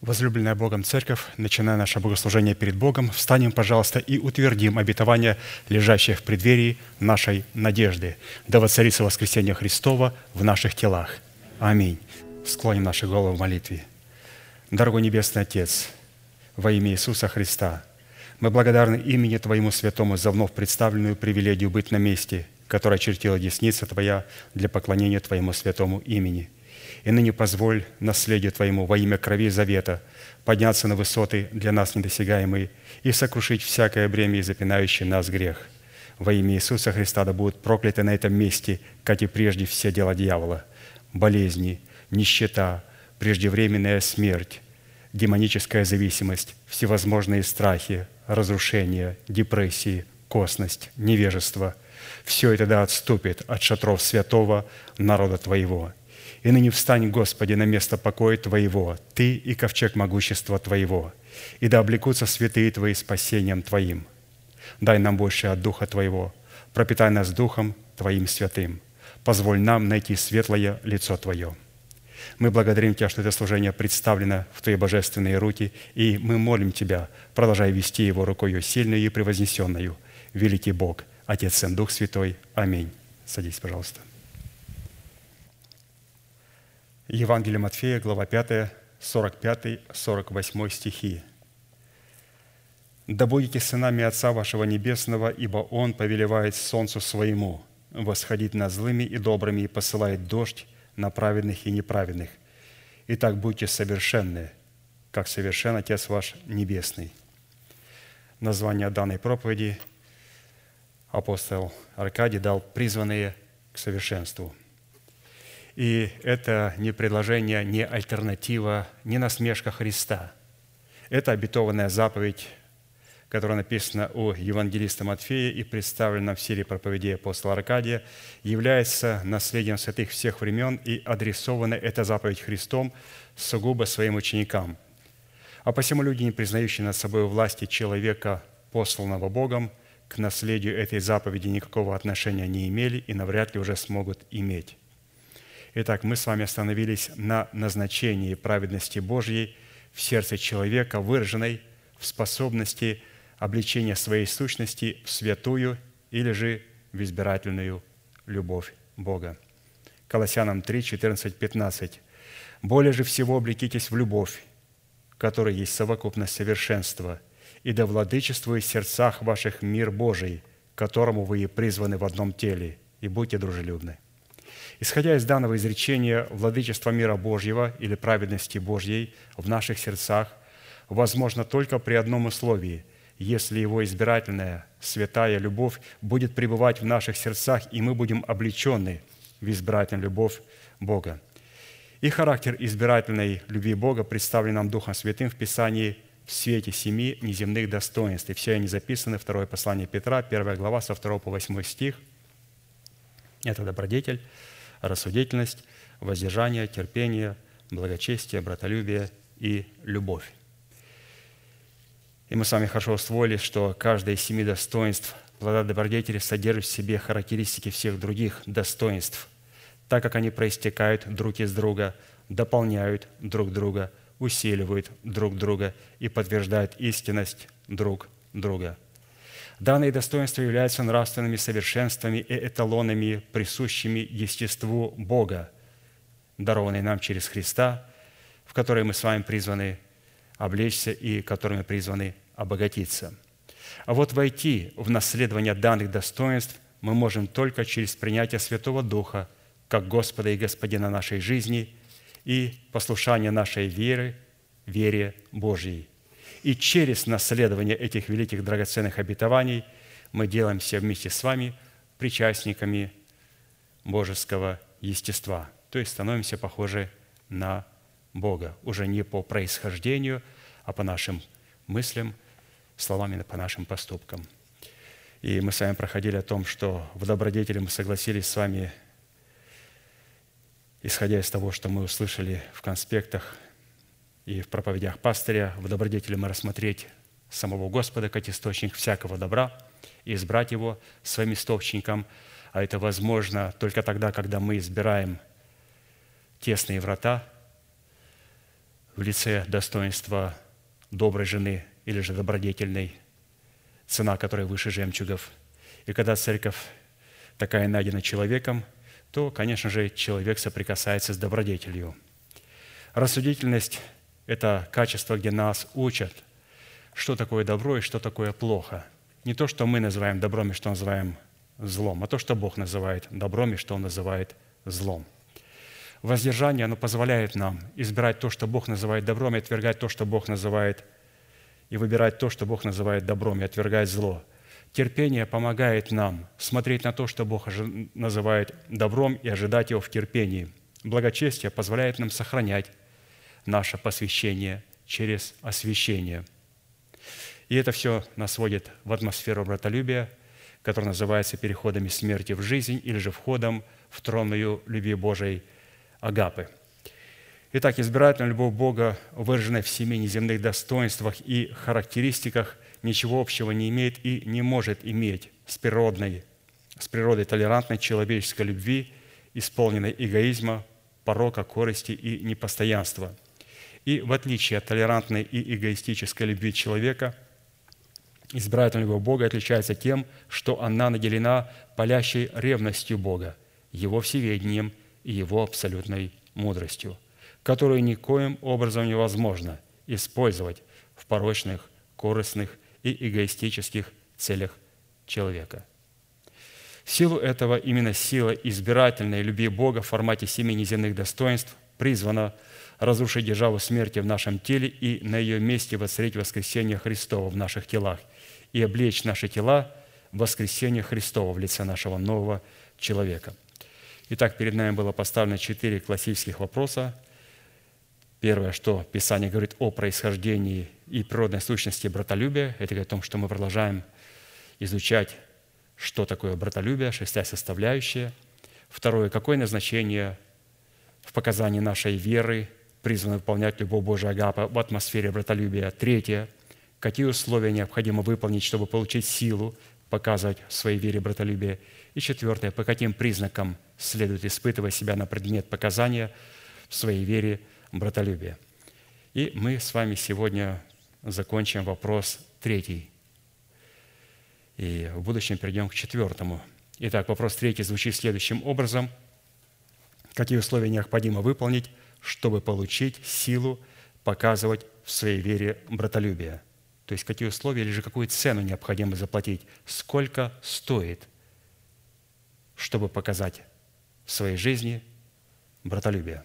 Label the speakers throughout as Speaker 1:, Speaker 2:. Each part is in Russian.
Speaker 1: Возлюбленная Богом Церковь, начиная наше богослужение перед Богом, встанем, пожалуйста, и утвердим обетование, лежащее в преддверии нашей надежды. Да воцарится воскресение Христова в наших телах. Аминь. Склоним наши головы в молитве. Дорогой Небесный Отец, во имя Иисуса Христа, мы благодарны имени Твоему Святому за вновь представленную привилегию быть на месте, которое чертила десница Твоя для поклонения Твоему Святому имени – и ныне позволь наследию Твоему во имя крови завета подняться на высоты для нас недосягаемые и сокрушить всякое бремя и запинающий нас грех. Во имя Иисуса Христа да будут прокляты на этом месте, как и прежде все дела дьявола, болезни, нищета, преждевременная смерть, демоническая зависимость, всевозможные страхи, разрушения, депрессии, косность, невежество – все это да отступит от шатров святого народа Твоего. И ныне встань, Господи, на место покоя Твоего, Ты и ковчег могущества Твоего, и да облекутся святые Твои спасением Твоим. Дай нам больше от Духа Твоего, пропитай нас Духом Твоим святым. Позволь нам найти светлое лицо Твое. Мы благодарим Тебя, что это служение представлено в Твои божественные руки, и мы молим Тебя, продолжай вести его рукою сильную и превознесенную. Великий Бог, Отец, Сын, Дух Святой. Аминь. Садись, пожалуйста. Евангелие Матфея, глава 5, 45-48 стихи. «Да будете сынами Отца вашего Небесного, ибо Он повелевает солнцу своему восходить над злыми и добрыми и посылает дождь на праведных и неправедных. Итак, будьте совершенны, как совершен Отец ваш Небесный». Название данной проповеди апостол Аркадий дал «Призванные к совершенству». И это не предложение, не альтернатива, не насмешка Христа. Это обетованная заповедь, которая написана у евангелиста Матфея и представлена в серии проповедей апостола Аркадия, является наследием святых всех времен и адресована эта заповедь Христом сугубо своим ученикам. А посему люди, не признающие над собой власти человека, посланного Богом, к наследию этой заповеди никакого отношения не имели и навряд ли уже смогут иметь. Итак, мы с вами остановились на назначении праведности Божьей в сердце человека, выраженной в способности обличения своей сущности в святую или же в избирательную любовь Бога. Колоссянам 3, 14, 15. «Более же всего облекитесь в любовь, которая есть совокупность совершенства, и да владычествует в сердцах ваших мир Божий, которому вы и призваны в одном теле, и будьте дружелюбны». Исходя из данного изречения, владычество мира Божьего или праведности Божьей в наших сердцах возможно только при одном условии – если Его избирательная, святая любовь будет пребывать в наших сердцах, и мы будем облечены в избирательную любовь Бога. И характер избирательной любви Бога представлен нам Духом Святым в Писании в свете семи неземных достоинств. И все они записаны, второе послание Петра, первая глава, со 2 по 8 стих. Это добродетель – рассудительность, воздержание, терпение, благочестие, братолюбие и любовь. И мы с вами хорошо усвоили, что каждое из семи достоинств плода добродетели содержит в себе характеристики всех других достоинств, так как они проистекают друг из друга, дополняют друг друга, усиливают друг друга и подтверждают истинность друг друга – Данные достоинства являются нравственными совершенствами и эталонами, присущими естеству Бога, дарованные нам через Христа, в которые мы с вами призваны облечься и которыми призваны обогатиться. А вот войти в наследование данных достоинств мы можем только через принятие Святого Духа, как Господа и Господина нашей жизни и послушание нашей веры, вере Божьей – и через наследование этих великих драгоценных обетований мы делаемся вместе с вами причастниками божеского естества, то есть становимся похожи на Бога, уже не по происхождению, а по нашим мыслям, словами, по нашим поступкам. И мы с вами проходили о том, что в добродетели мы согласились с вами, исходя из того, что мы услышали в конспектах и в проповедях пастыря в добродетели мы рассмотреть самого Господа как источник всякого добра и избрать Его своим источником. А это возможно только тогда, когда мы избираем тесные врата в лице достоинства доброй жены или же добродетельной, цена которой выше жемчугов. И когда церковь такая найдена человеком, то, конечно же, человек соприкасается с добродетелью. Рассудительность – это качество, где нас учат, что такое добро и что такое плохо. Не то, что мы называем добром и что называем злом, а то, что Бог называет добром и что Он называет злом – Воздержание, оно позволяет нам избирать то, что Бог называет добром, и отвергать то, что Бог называет, и выбирать то, что Бог называет добром, и отвергать зло. Терпение помогает нам смотреть на то, что Бог называет добром, и ожидать его в терпении. Благочестие позволяет нам сохранять наше посвящение через освящение. И это все нас вводит в атмосферу братолюбия, которая называется переходами смерти в жизнь или же входом в тронную любви Божией – агапы. Итак, избирательная любовь Бога, выраженная в семи неземных достоинствах и характеристиках, ничего общего не имеет и не может иметь с природной, с природой толерантной человеческой любви, исполненной эгоизма, порока, корости и непостоянства. И в отличие от толерантной и эгоистической любви человека, избирательная любовь Бога отличается тем, что она наделена палящей ревностью Бога, Его всеведением – и Его абсолютной мудростью, которую никоим образом невозможно использовать в порочных, корыстных и эгоистических целях человека. В силу этого именно сила избирательной любви Бога в формате семи неземных достоинств призвана разрушить державу смерти в нашем теле и на ее месте воцарить воскресение Христова в наших телах и облечь наши тела в воскресение Христова в лице нашего нового человека – Итак, перед нами было поставлено четыре классических вопроса. Первое, что Писание говорит о происхождении и природной сущности братолюбия. Это говорит о том, что мы продолжаем изучать, что такое братолюбие, шестая составляющая. Второе, какое назначение в показании нашей веры призвано выполнять любовь Божия Агапа в атмосфере братолюбия. Третье, какие условия необходимо выполнить, чтобы получить силу показывать в своей вере братолюбие. И четвертое, по каким признакам следует испытывать себя на предмет показания в своей вере братолюбия. И мы с вами сегодня закончим вопрос третий. И в будущем перейдем к четвертому. Итак, вопрос третий звучит следующим образом. Какие условия необходимо выполнить, чтобы получить силу показывать в своей вере братолюбие – то есть какие условия или же какую цену необходимо заплатить, сколько стоит, чтобы показать в своей жизни братолюбие.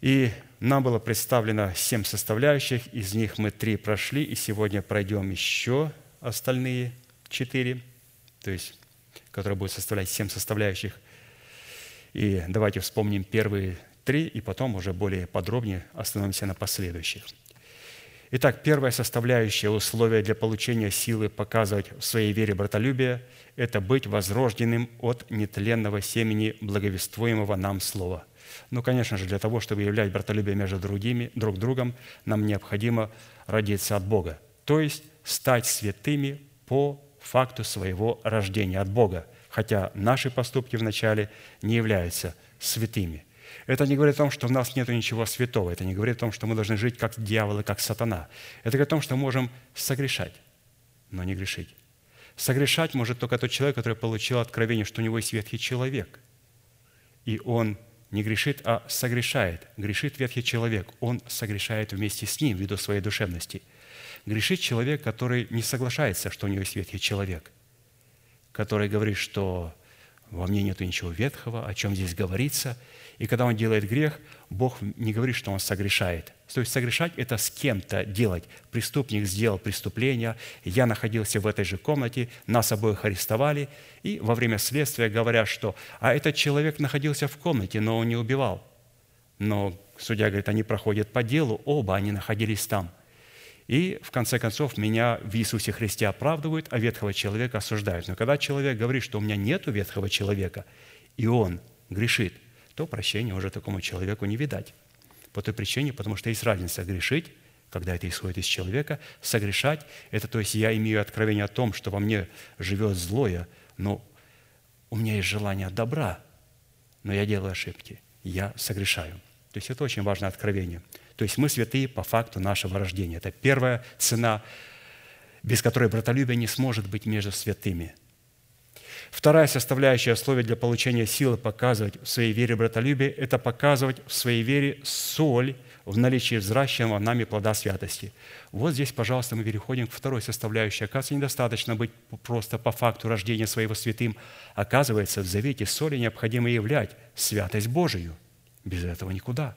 Speaker 1: И нам было представлено семь составляющих, из них мы три прошли, и сегодня пройдем еще остальные четыре, то есть, которые будут составлять семь составляющих. И давайте вспомним первые три, и потом уже более подробнее остановимся на последующих – Итак, первая составляющая условия для получения силы показывать в своей вере братолюбие – это быть возрожденным от нетленного семени благовествуемого нам слова. Ну, конечно же, для того, чтобы являть братолюбие между другими, друг другом, нам необходимо родиться от Бога, то есть стать святыми по факту своего рождения от Бога, хотя наши поступки вначале не являются святыми – это не говорит о том, что в нас нет ничего святого. Это не говорит о том, что мы должны жить как дьявол и как сатана. Это говорит о том, что можем согрешать, но не грешить. Согрешать может только тот человек, который получил откровение, что у него есть ветхий человек. И он не грешит, а согрешает. Грешит ветхий человек. Он согрешает вместе с ним ввиду своей душевности. Грешит человек, который не соглашается, что у него есть ветхий человек, который говорит, что во мне нет ничего ветхого, о чем здесь говорится – и когда он делает грех, Бог не говорит, что он согрешает. То есть согрешать – это с кем-то делать. Преступник сделал преступление, я находился в этой же комнате, нас обоих арестовали, и во время следствия говорят, что «а этот человек находился в комнате, но он не убивал». Но судья говорит, они проходят по делу, оба они находились там. И в конце концов меня в Иисусе Христе оправдывают, а ветхого человека осуждают. Но когда человек говорит, что у меня нет ветхого человека, и он грешит – то прощения уже такому человеку не видать. По той причине, потому что есть разница грешить, когда это исходит из человека, согрешать – это то есть я имею откровение о том, что во мне живет злое, но у меня есть желание добра, но я делаю ошибки, я согрешаю. То есть это очень важное откровение. То есть мы святые по факту нашего рождения. Это первая цена, без которой братолюбие не сможет быть между святыми. Вторая составляющая условия для получения силы показывать в своей вере братолюбие – это показывать в своей вере соль в наличии взращенного нами плода святости. Вот здесь, пожалуйста, мы переходим к второй составляющей. Оказывается, недостаточно быть просто по факту рождения своего святым. Оказывается, в завете соли необходимо являть святость Божию. Без этого никуда.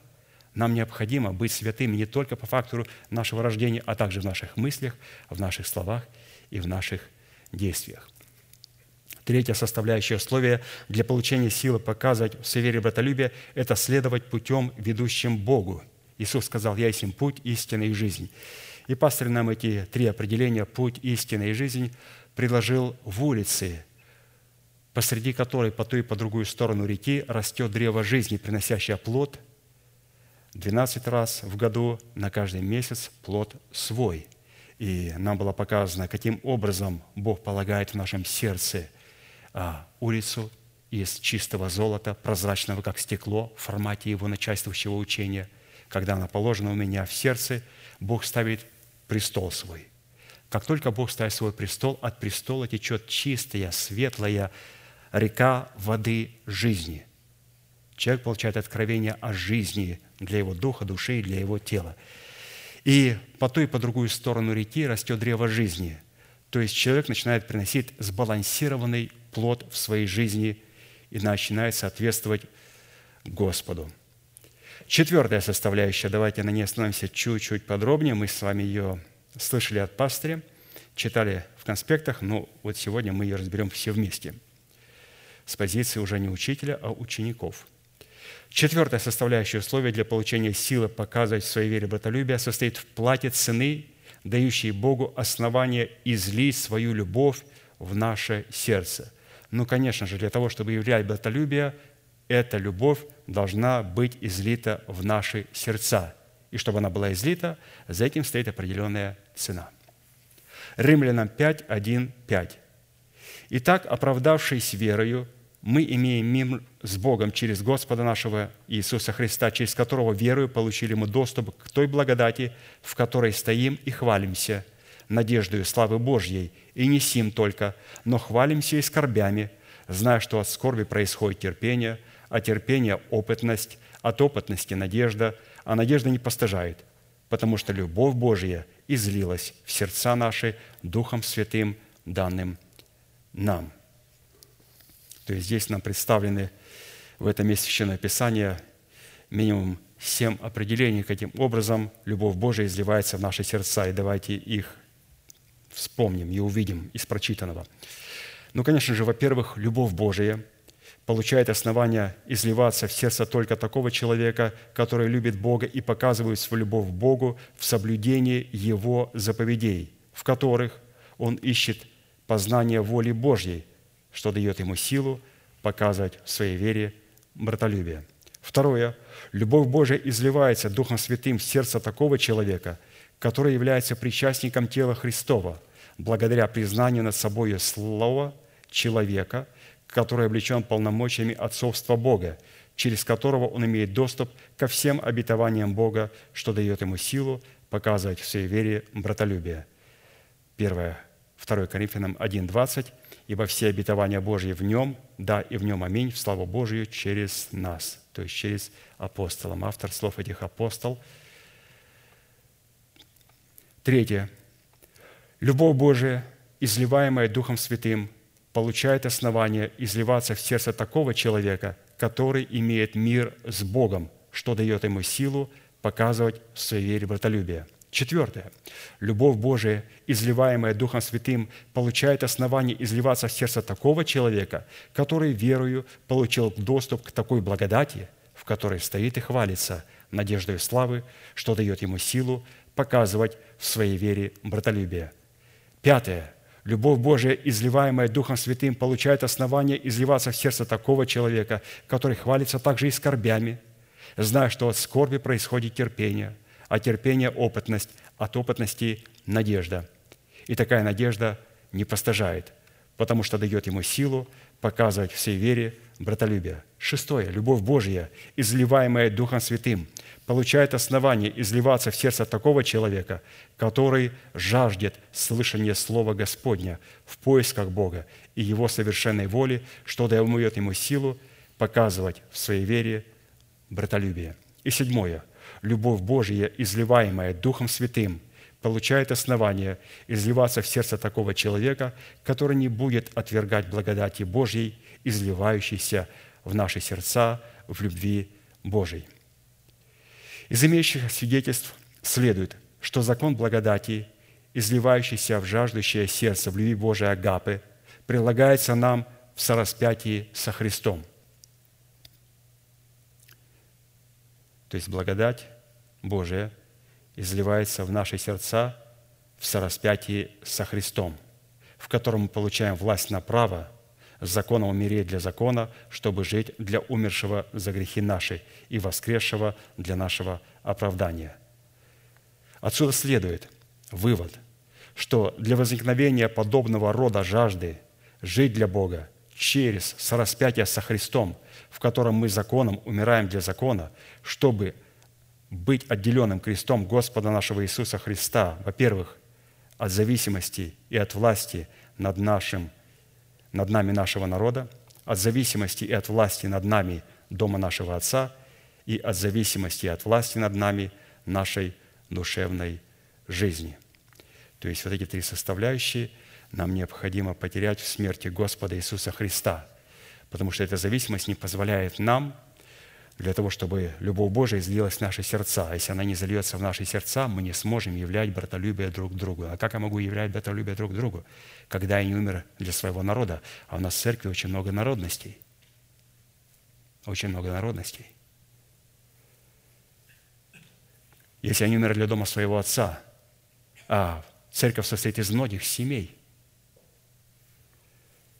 Speaker 1: Нам необходимо быть святыми не только по факту нашего рождения, а также в наших мыслях, в наших словах и в наших действиях. Третья составляющая условия для получения силы показывать в своей вере братолюбие – это следовать путем, ведущим Богу. Иисус сказал, «Я есть путь, истина и жизнь». И пастор нам эти три определения «путь, истина и жизнь» предложил в улице, посреди которой по ту и по другую сторону реки растет древо жизни, приносящее плод 12 раз в году, на каждый месяц плод свой. И нам было показано, каким образом Бог полагает в нашем сердце а, улицу из чистого золота, прозрачного, как стекло, в формате его начальствующего учения. Когда она положена у меня в сердце, Бог ставит престол свой. Как только Бог ставит свой престол, от престола течет чистая, светлая река воды жизни. Человек получает откровение о жизни для его духа, души и для его тела. И по ту и по другую сторону реки растет древо жизни. То есть человек начинает приносить сбалансированный плод в своей жизни и начинает соответствовать Господу. Четвертая составляющая, давайте на ней остановимся чуть-чуть подробнее. Мы с вами ее слышали от пастыря, читали в конспектах, но вот сегодня мы ее разберем все вместе с позиции уже не учителя, а учеников. Четвертая составляющая условия для получения силы показывать в своей вере братолюбие состоит в плате цены, дающей Богу основание излить свою любовь в наше сердце. Ну, конечно же, для того, чтобы являть братолюбие, эта любовь должна быть излита в наши сердца. И чтобы она была излита, за этим стоит определенная цена. Римлянам 5, 1, 5. «Итак, оправдавшись верою, мы имеем мир с Богом через Господа нашего Иисуса Христа, через которого верою получили мы доступ к той благодати, в которой стоим и хвалимся, надеждою славы Божьей – и не сим только, но хвалимся и скорбями, зная, что от скорби происходит терпение, а терпение – опытность, от опытности – надежда, а надежда не постыжает, потому что любовь Божия излилась в сердца наши Духом Святым, данным нам». То есть здесь нам представлены в этом месте Священное Писание минимум семь определений, каким образом любовь Божия изливается в наши сердца. И давайте их вспомним и увидим из прочитанного. Ну, конечно же, во-первых, любовь Божия получает основание изливаться в сердце только такого человека, который любит Бога и показывает свою любовь к Богу в соблюдении Его заповедей, в которых он ищет познание воли Божьей, что дает ему силу показывать в своей вере братолюбие. Второе. Любовь Божия изливается Духом Святым в сердце такого человека – который является причастником тела Христова, благодаря признанию над собой слова человека, который облечен полномочиями отцовства Бога, через которого он имеет доступ ко всем обетованиям Бога, что дает ему силу показывать в своей вере братолюбие. 1 2 Коринфянам 1:20 «Ибо все обетования Божьи в нем, да, и в нем аминь, в славу Божию через нас». То есть через апостолом. Автор слов этих апостол – Третье. Любовь Божия, изливаемая Духом Святым, получает основание изливаться в сердце такого человека, который имеет мир с Богом, что дает ему силу показывать в своей вере братолюбие. Четвертое. Любовь Божия, изливаемая Духом Святым, получает основание изливаться в сердце такого человека, который верою получил доступ к такой благодати, в которой стоит и хвалится надеждой славы, что дает ему силу показывать в своей вере братолюбие. Пятое. Любовь Божия, изливаемая Духом Святым, получает основание изливаться в сердце такого человека, который хвалится также и скорбями, зная, что от скорби происходит терпение, а терпение – опытность, от опытности – надежда. И такая надежда не постажает, потому что дает ему силу показывать всей вере братолюбия. Шестое. Любовь Божья, изливаемая Духом Святым, получает основание изливаться в сердце такого человека, который жаждет слышания Слова Господня в поисках Бога и Его совершенной воли, что дает ему силу показывать в своей вере братолюбие. И седьмое. Любовь Божья, изливаемая Духом Святым, получает основание изливаться в сердце такого человека, который не будет отвергать благодати Божьей, изливающейся в наши сердца в любви Божьей. Из имеющих свидетельств следует, что закон благодати, изливающийся в жаждущее сердце в любви Божией Агапы, прилагается нам в сораспятии со Христом. То есть благодать Божия изливается в наши сердца в сораспятии со Христом, в котором мы получаем власть на право с законом умереть для закона, чтобы жить для умершего за грехи наши и воскресшего для нашего оправдания. Отсюда следует вывод, что для возникновения подобного рода жажды жить для Бога через сораспятие со Христом, в котором мы законом умираем для закона, чтобы быть отделенным крестом Господа нашего Иисуса Христа, во-первых, от зависимости и от власти над нашим над нами нашего народа, от зависимости и от власти над нами дома нашего Отца и от зависимости и от власти над нами нашей душевной жизни. То есть вот эти три составляющие нам необходимо потерять в смерти Господа Иисуса Христа, потому что эта зависимость не позволяет нам для того, чтобы любовь Божия излилась в наши сердца. А если она не зальется в наши сердца, мы не сможем являть братолюбие друг другу. А как я могу являть братолюбие друг другу, когда я не умер для своего народа? А у нас в церкви очень много народностей. Очень много народностей. Если я не умер для дома своего отца, а церковь состоит из многих семей,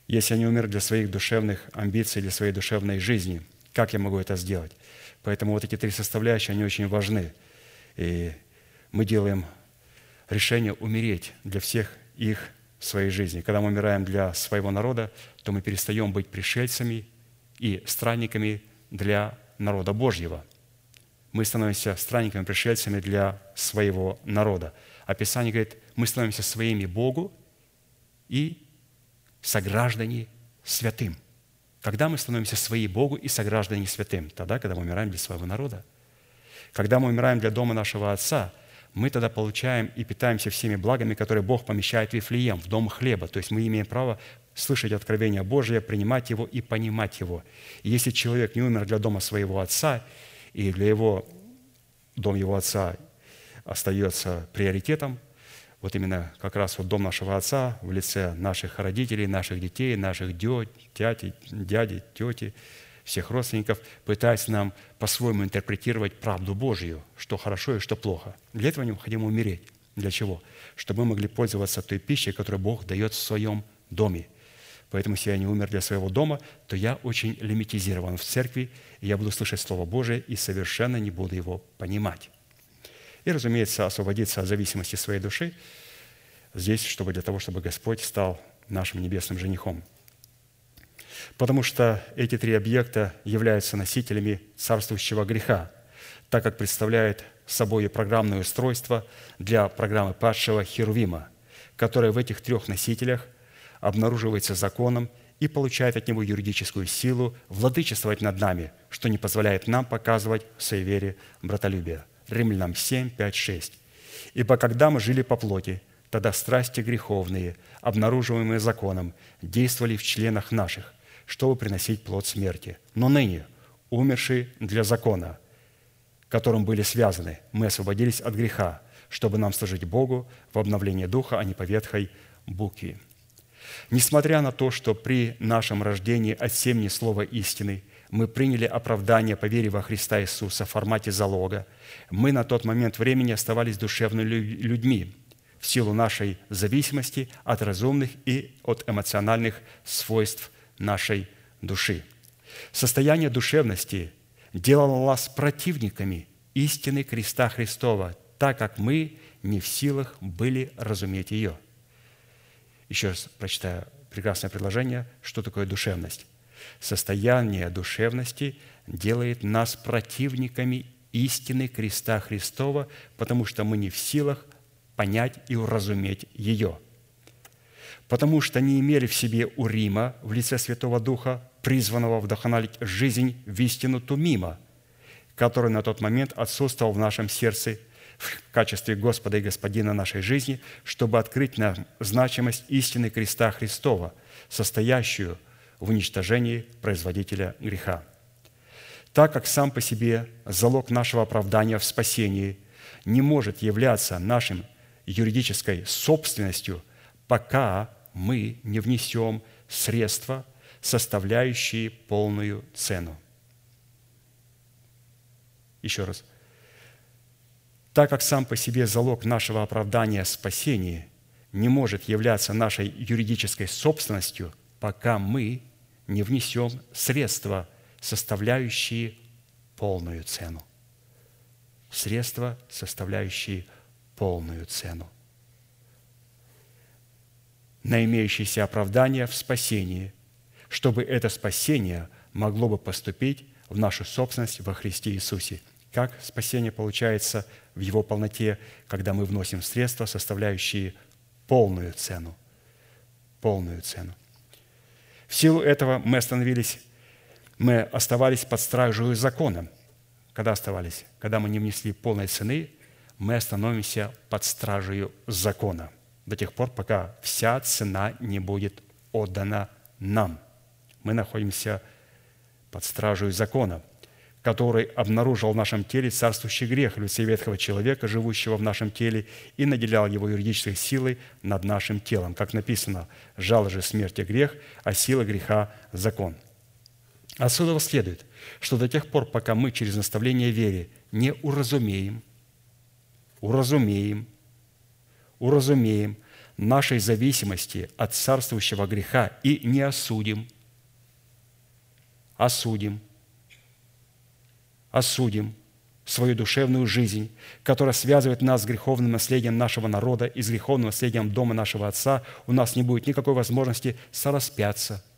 Speaker 1: если я не умер для своих душевных амбиций, для своей душевной жизни – как я могу это сделать? Поэтому вот эти три составляющие, они очень важны. И мы делаем решение умереть для всех их в своей жизни. Когда мы умираем для своего народа, то мы перестаем быть пришельцами и странниками для народа Божьего. Мы становимся странниками, пришельцами для своего народа. А Писание говорит, мы становимся своими Богу и сограждане святым. Когда мы становимся свои Богу и сограждане святым? Тогда, когда мы умираем для своего народа. Когда мы умираем для дома нашего Отца, мы тогда получаем и питаемся всеми благами, которые Бог помещает в Вифлеем, в дом хлеба. То есть мы имеем право слышать откровение Божие, принимать его и понимать его. И если человек не умер для дома своего отца, и для его, дом его отца остается приоритетом, вот именно как раз вот дом нашего отца в лице наших родителей, наших детей, наших дяди, дяди, тети, всех родственников, пытаясь нам по-своему интерпретировать правду Божью, что хорошо и что плохо. Для этого необходимо умереть. Для чего? Чтобы мы могли пользоваться той пищей, которую Бог дает в своем доме. Поэтому, если я не умер для своего дома, то я очень лимитизирован в церкви, и я буду слышать Слово Божие и совершенно не буду его понимать. И, разумеется, освободиться от зависимости своей души здесь, чтобы для того, чтобы Господь стал нашим небесным женихом. Потому что эти три объекта являются носителями царствующего греха, так как представляют собой программное устройство для программы падшего Херувима, которое в этих трех носителях обнаруживается законом и получает от него юридическую силу владычествовать над нами, что не позволяет нам показывать в своей вере братолюбие. Римлянам 7, 5, 6. «Ибо когда мы жили по плоти, тогда страсти греховные, обнаруживаемые законом, действовали в членах наших, чтобы приносить плод смерти. Но ныне, умершие для закона, которым были связаны, мы освободились от греха, чтобы нам служить Богу в обновлении духа, а не по ветхой букве. Несмотря на то, что при нашем рождении от семени слова истины – мы приняли оправдание по вере во Христа Иисуса в формате залога, мы на тот момент времени оставались душевными людьми в силу нашей зависимости от разумных и от эмоциональных свойств нашей души. Состояние душевности делало нас противниками истины креста Христова, так как мы не в силах были разуметь ее. Еще раз прочитаю прекрасное предложение, что такое душевность. Состояние душевности делает нас противниками истины креста Христова, потому что мы не в силах понять и уразуметь ее. Потому что не имели в себе Урима в лице Святого Духа, призванного вдохновить жизнь в истину Тумима, который на тот момент отсутствовал в нашем сердце в качестве Господа и Господина нашей жизни, чтобы открыть нам значимость истины креста Христова, состоящую уничтожении производителя греха – так как сам по себе залог нашего оправдания в спасении не может являться нашим юридической собственностью, пока мы не внесем средства, составляющие полную цену. Еще раз. Так как сам по себе залог нашего оправдания спасения не может являться нашей юридической собственностью, пока мы не внесем средства, составляющие полную цену. Средства, составляющие полную цену. На имеющееся оправдание в спасении, чтобы это спасение могло бы поступить в нашу собственность во Христе Иисусе. Как спасение получается в его полноте, когда мы вносим средства, составляющие полную цену. Полную цену. Силу этого мы остановились мы оставались под стражей закона. Когда оставались? Когда мы не внесли полной цены, мы остановимся под стражей закона до тех пор, пока вся цена не будет отдана нам. Мы находимся под стражей закона, который обнаружил в нашем теле царствующий грех лице ветхого человека, живущего в нашем теле, и наделял его юридической силой над нашим телом. Как написано, «Жал же смерти грех, а сила греха – закон». Отсюда следует, что до тех пор, пока мы через наставление вере не уразумеем, уразумеем, уразумеем нашей зависимости от царствующего греха и не осудим, осудим, осудим свою душевную жизнь, которая связывает нас с греховным наследием нашего народа и с греховным наследием дома нашего Отца, у нас не будет никакой возможности сораспяться –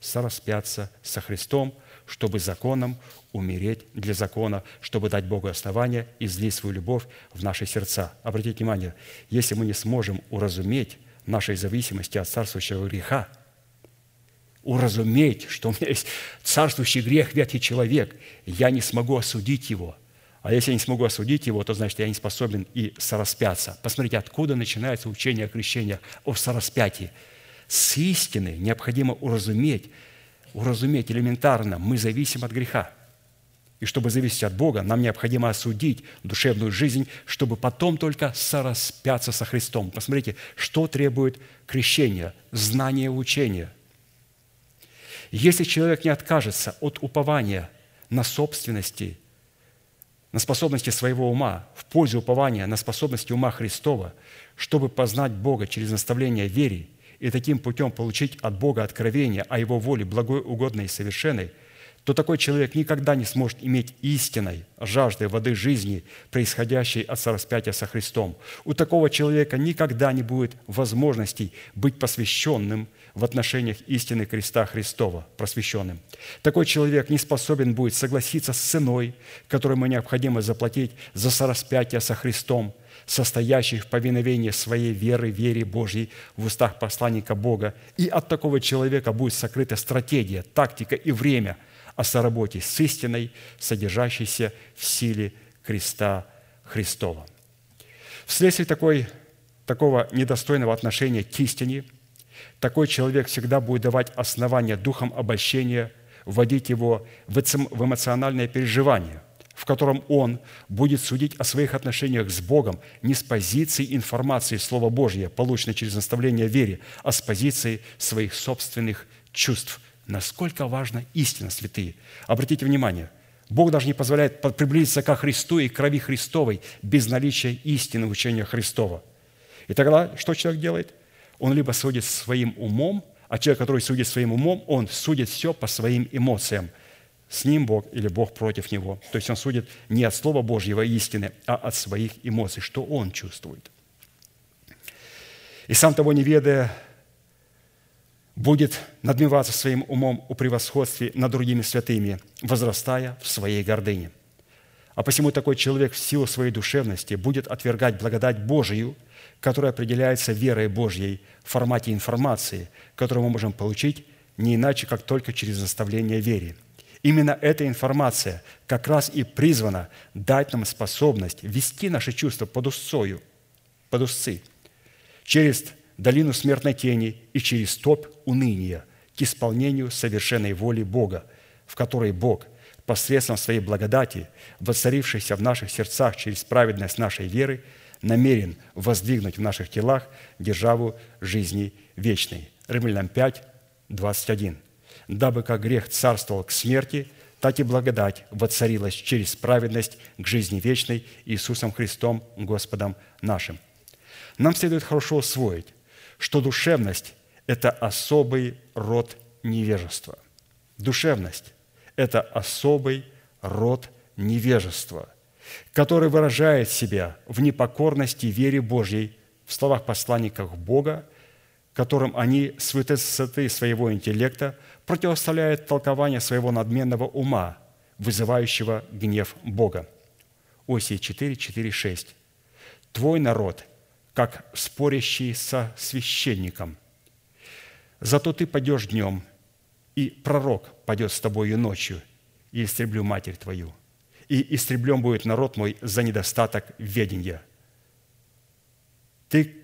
Speaker 1: сораспяться со Христом, чтобы законом умереть для закона, чтобы дать Богу основание и злить свою любовь в наши сердца. Обратите внимание, если мы не сможем уразуметь нашей зависимости от царствующего греха, уразуметь, что у меня есть царствующий грех, ветхий человек, я не смогу осудить его. А если я не смогу осудить его, то значит, я не способен и сораспяться. Посмотрите, откуда начинается учение о крещении, о сораспятии – с истины необходимо уразуметь, уразуметь элементарно, мы зависим от греха. И чтобы зависеть от Бога, нам необходимо осудить душевную жизнь, чтобы потом только сораспяться со Христом. Посмотрите, что требует крещения, знание учения. Если человек не откажется от упования на собственности, на способности своего ума, в пользу упования на способности ума Христова, чтобы познать Бога через наставление вере и таким путем получить от Бога откровение о Его воле благой, угодной и совершенной, то такой человек никогда не сможет иметь истинной жажды воды жизни, происходящей от сораспятия со Христом. У такого человека никогда не будет возможностей быть посвященным в отношениях истины креста Христова, просвещенным. Такой человек не способен будет согласиться с ценой, которую ему необходимо заплатить за сораспятие со Христом – состоящих в повиновении своей веры, вере Божьей в устах посланника Бога. И от такого человека будет сокрыта стратегия, тактика и время о соработе с истиной, содержащейся в силе креста Христова. Вследствие такой, такого недостойного отношения к истине, такой человек всегда будет давать основания духом обольщения, вводить его в эмоциональное переживание, в котором он будет судить о своих отношениях с Богом не с позиции информации Слова Божьего, полученной через наставление вере, а с позиции своих собственных чувств. Насколько важна истина, святые. Обратите внимание, Бог даже не позволяет приблизиться ко Христу и крови Христовой без наличия истины учения Христова. И тогда что человек делает? Он либо судит своим умом, а человек, который судит своим умом, он судит все по своим эмоциям – с ним Бог или Бог против него. То есть он судит не от Слова Божьего истины, а от своих эмоций, что он чувствует. И сам того не ведая, будет надмеваться своим умом у превосходстве над другими святыми, возрастая в своей гордыне. А посему такой человек в силу своей душевности будет отвергать благодать Божию, которая определяется верой Божьей в формате информации, которую мы можем получить не иначе, как только через наставление вере. Именно эта информация как раз и призвана дать нам способность вести наши чувства под узцою, под узцы, через долину смертной тени и через топь уныния к исполнению совершенной воли Бога, в которой Бог посредством своей благодати, воцарившейся в наших сердцах через праведность нашей веры, намерен воздвигнуть в наших телах державу жизни вечной. Римлянам 5, 21. «Дабы как грех царствовал к смерти, так и благодать воцарилась через праведность к жизни вечной Иисусом Христом, Господом нашим». Нам следует хорошо усвоить, что душевность – это особый род невежества. Душевность – это особый род невежества, который выражает себя в непокорности вере Божьей в словах посланников Бога, которым они с высоты своего интеллекта противоставляют толкование своего надменного ума, вызывающего гнев Бога. Осия 4, 4, 6. «Твой народ – как спорящий со священником. Зато ты пойдешь днем, и пророк пойдет с тобою ночью, и истреблю матерь твою. И истреблен будет народ мой за недостаток ведения. Ты,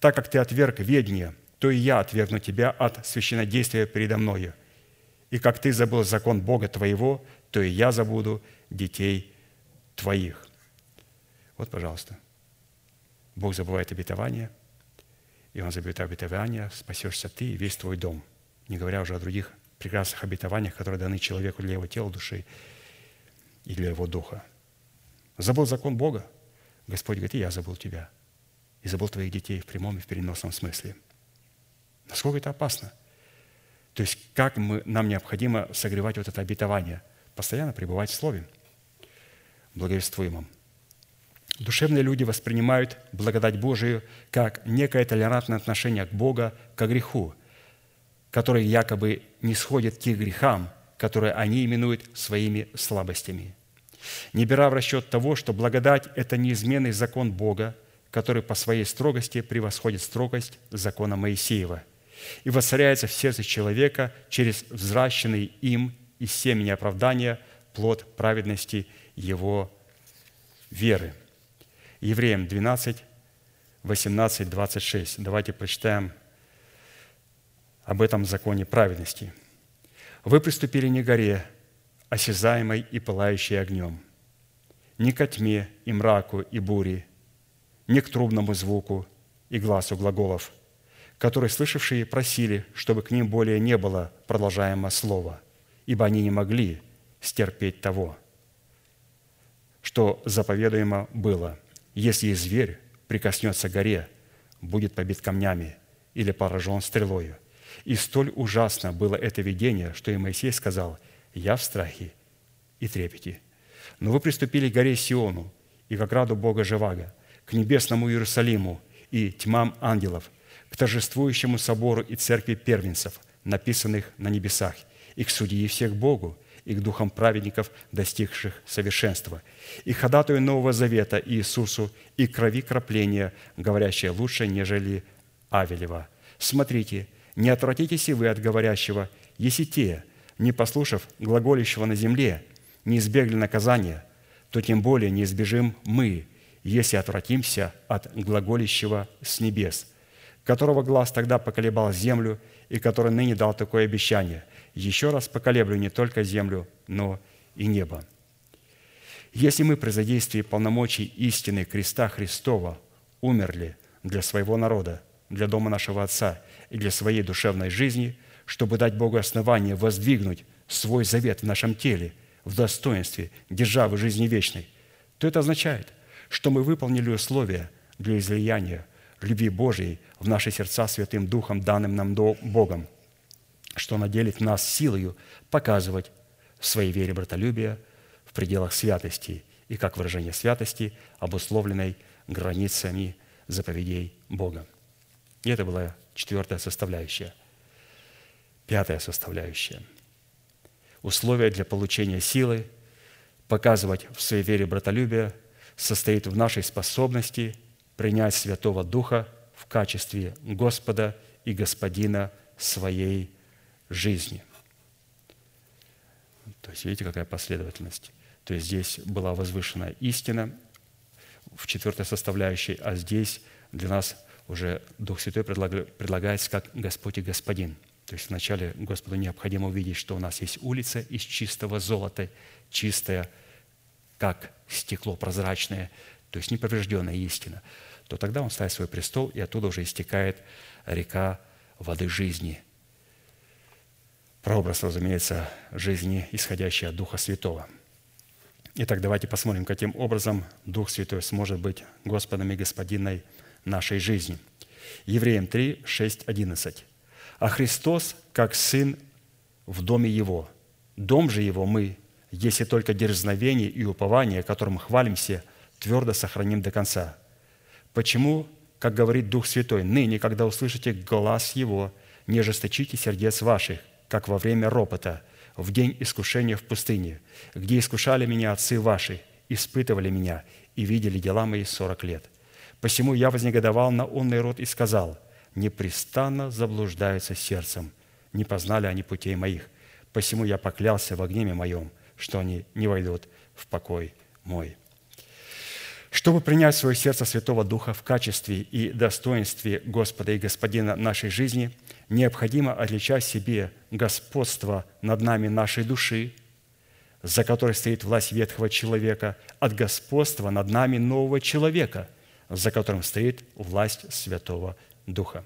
Speaker 1: так как ты отверг ведение, то и я отвергну тебя от священнодействия передо мною. И как ты забыл закон Бога твоего, то и я забуду детей твоих. Вот, пожалуйста. Бог забывает обетование, и Он забывает обетование, спасешься ты и весь твой дом, не говоря уже о других прекрасных обетованиях, которые даны человеку для его тела, души и для его духа. Забыл закон Бога. Господь говорит, и я забыл тебя. И забыл твоих детей в прямом и в переносном смысле. Насколько это опасно? То есть как мы, нам необходимо согревать вот это обетование? Постоянно пребывать в Слове, благовествуемом. Душевные люди воспринимают благодать Божию как некое толерантное отношение к Богу, к греху, который якобы не сходит к их грехам, которые они именуют своими слабостями. Не беря в расчет того, что благодать – это неизменный закон Бога, который по своей строгости превосходит строгость закона Моисеева и воцаряется в сердце человека через взращенный им из семени оправдания плод праведности его веры – Евреям 12, 18, 26. Давайте прочитаем об этом законе праведности. «Вы приступили не горе, осязаемой и пылающей огнем, не ко тьме и мраку и буре, не к трубному звуку и глазу глаголов, которые слышавшие просили, чтобы к ним более не было продолжаемо слова, ибо они не могли стерпеть того, что заповедуемо было – если зверь прикоснется к горе, будет побит камнями или поражен стрелою. И столь ужасно было это видение, что и Моисей сказал, «Я в страхе и трепете». Но вы приступили к горе Сиону и к ограду Бога Живаго, к небесному Иерусалиму и тьмам ангелов, к торжествующему собору и церкви первенцев, написанных на небесах, и к судьи всех Богу, и к духам праведников, достигших совершенства, и ходатаю Нового Завета Иисусу, и крови крапления, говорящее лучше, нежели Авелева. Смотрите, не отвратитесь и вы от говорящего, если те, не послушав глаголящего на земле, не избегли наказания, то тем более не избежим мы, если отвратимся от глаголящего с небес, которого глаз тогда поколебал землю и который ныне дал такое обещание – еще раз поколеблю не только землю, но и небо. Если мы при задействии полномочий истины креста Христова умерли для своего народа, для дома нашего Отца и для своей душевной жизни, чтобы дать Богу основание воздвигнуть свой завет в нашем теле, в достоинстве державы жизни вечной, то это означает, что мы выполнили условия для излияния любви Божьей в наши сердца Святым Духом, данным нам Богом – что наделит нас силою показывать в своей вере братолюбие в пределах святости и как выражение святости, обусловленной границами заповедей Бога. И это была четвертая составляющая. Пятая составляющая. Условия для получения силы, показывать в своей вере братолюбие, состоит в нашей способности принять Святого Духа в качестве Господа и Господина своей жизни. То есть, видите, какая последовательность. То есть здесь была возвышена истина в четвертой составляющей, а здесь для нас уже Дух Святой предлагается как Господь и Господин. То есть вначале Господу необходимо увидеть, что у нас есть улица из чистого золота, чистая, как стекло прозрачное, то есть неповрежденная истина, то тогда Он ставит свой престол, и оттуда уже истекает река воды жизни. Прообраз, разумеется, жизни, исходящей от Духа Святого. Итак, давайте посмотрим, каким образом Дух Святой сможет быть Господом и Господиной нашей жизни. Евреям 3, 6, 11. «А Христос, как Сын в доме Его, дом же Его мы, если только дерзновение и упование, которым хвалимся, твердо сохраним до конца. Почему, как говорит Дух Святой, ныне, когда услышите глаз Его, не ожесточите сердец ваших, как во время ропота, в день искушения в пустыне, где искушали меня отцы ваши, испытывали меня и видели дела мои сорок лет. Посему я вознегодовал на умный род и сказал, непрестанно заблуждаются сердцем, не познали они путей моих. Посему я поклялся в гневе моем, что они не войдут в покой мой». Чтобы принять свое сердце Святого Духа в качестве и достоинстве Господа и Господина нашей жизни, необходимо отличать себе господство над нами нашей души, за которой стоит власть ветхого человека, от господства над нами нового человека, за которым стоит власть Святого Духа.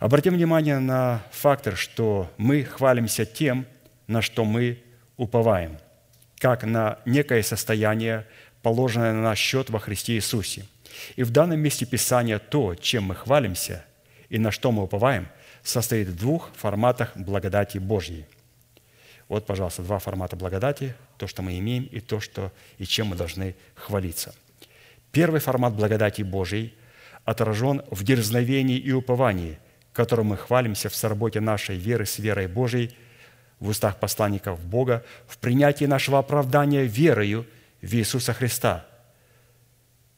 Speaker 1: Обратим внимание на фактор, что мы хвалимся тем, на что мы уповаем, как на некое состояние, положенное на наш счет во Христе Иисусе. И в данном месте Писания то, чем мы хвалимся и на что мы уповаем, состоит в двух форматах благодати Божьей. Вот, пожалуйста, два формата благодати, то, что мы имеем, и то, что, и чем мы должны хвалиться. Первый формат благодати Божьей отражен в дерзновении и уповании, которым мы хвалимся в соработе нашей веры с верой Божией – в устах посланников Бога в принятии нашего оправдания верою в Иисуса Христа,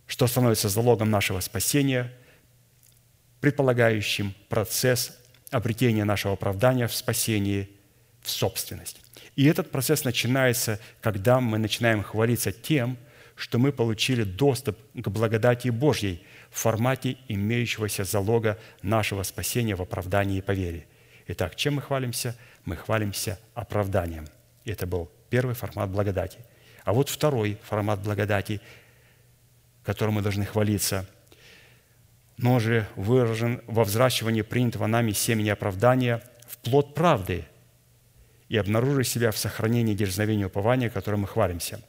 Speaker 1: что становится залогом нашего спасения, предполагающим процесс обретения нашего оправдания в спасении в собственность. И этот процесс начинается, когда мы начинаем хвалиться тем, что мы получили доступ к благодати Божьей в формате имеющегося залога нашего спасения в оправдании по вере. Итак, чем мы хвалимся – мы хвалимся оправданием. Это был первый формат благодати. А вот второй формат благодати, которым мы должны хвалиться, но же выражен во взращивании принятого нами семени оправдания в плод правды и обнаружив себя в сохранении дерзновения упования, которым мы хвалимся.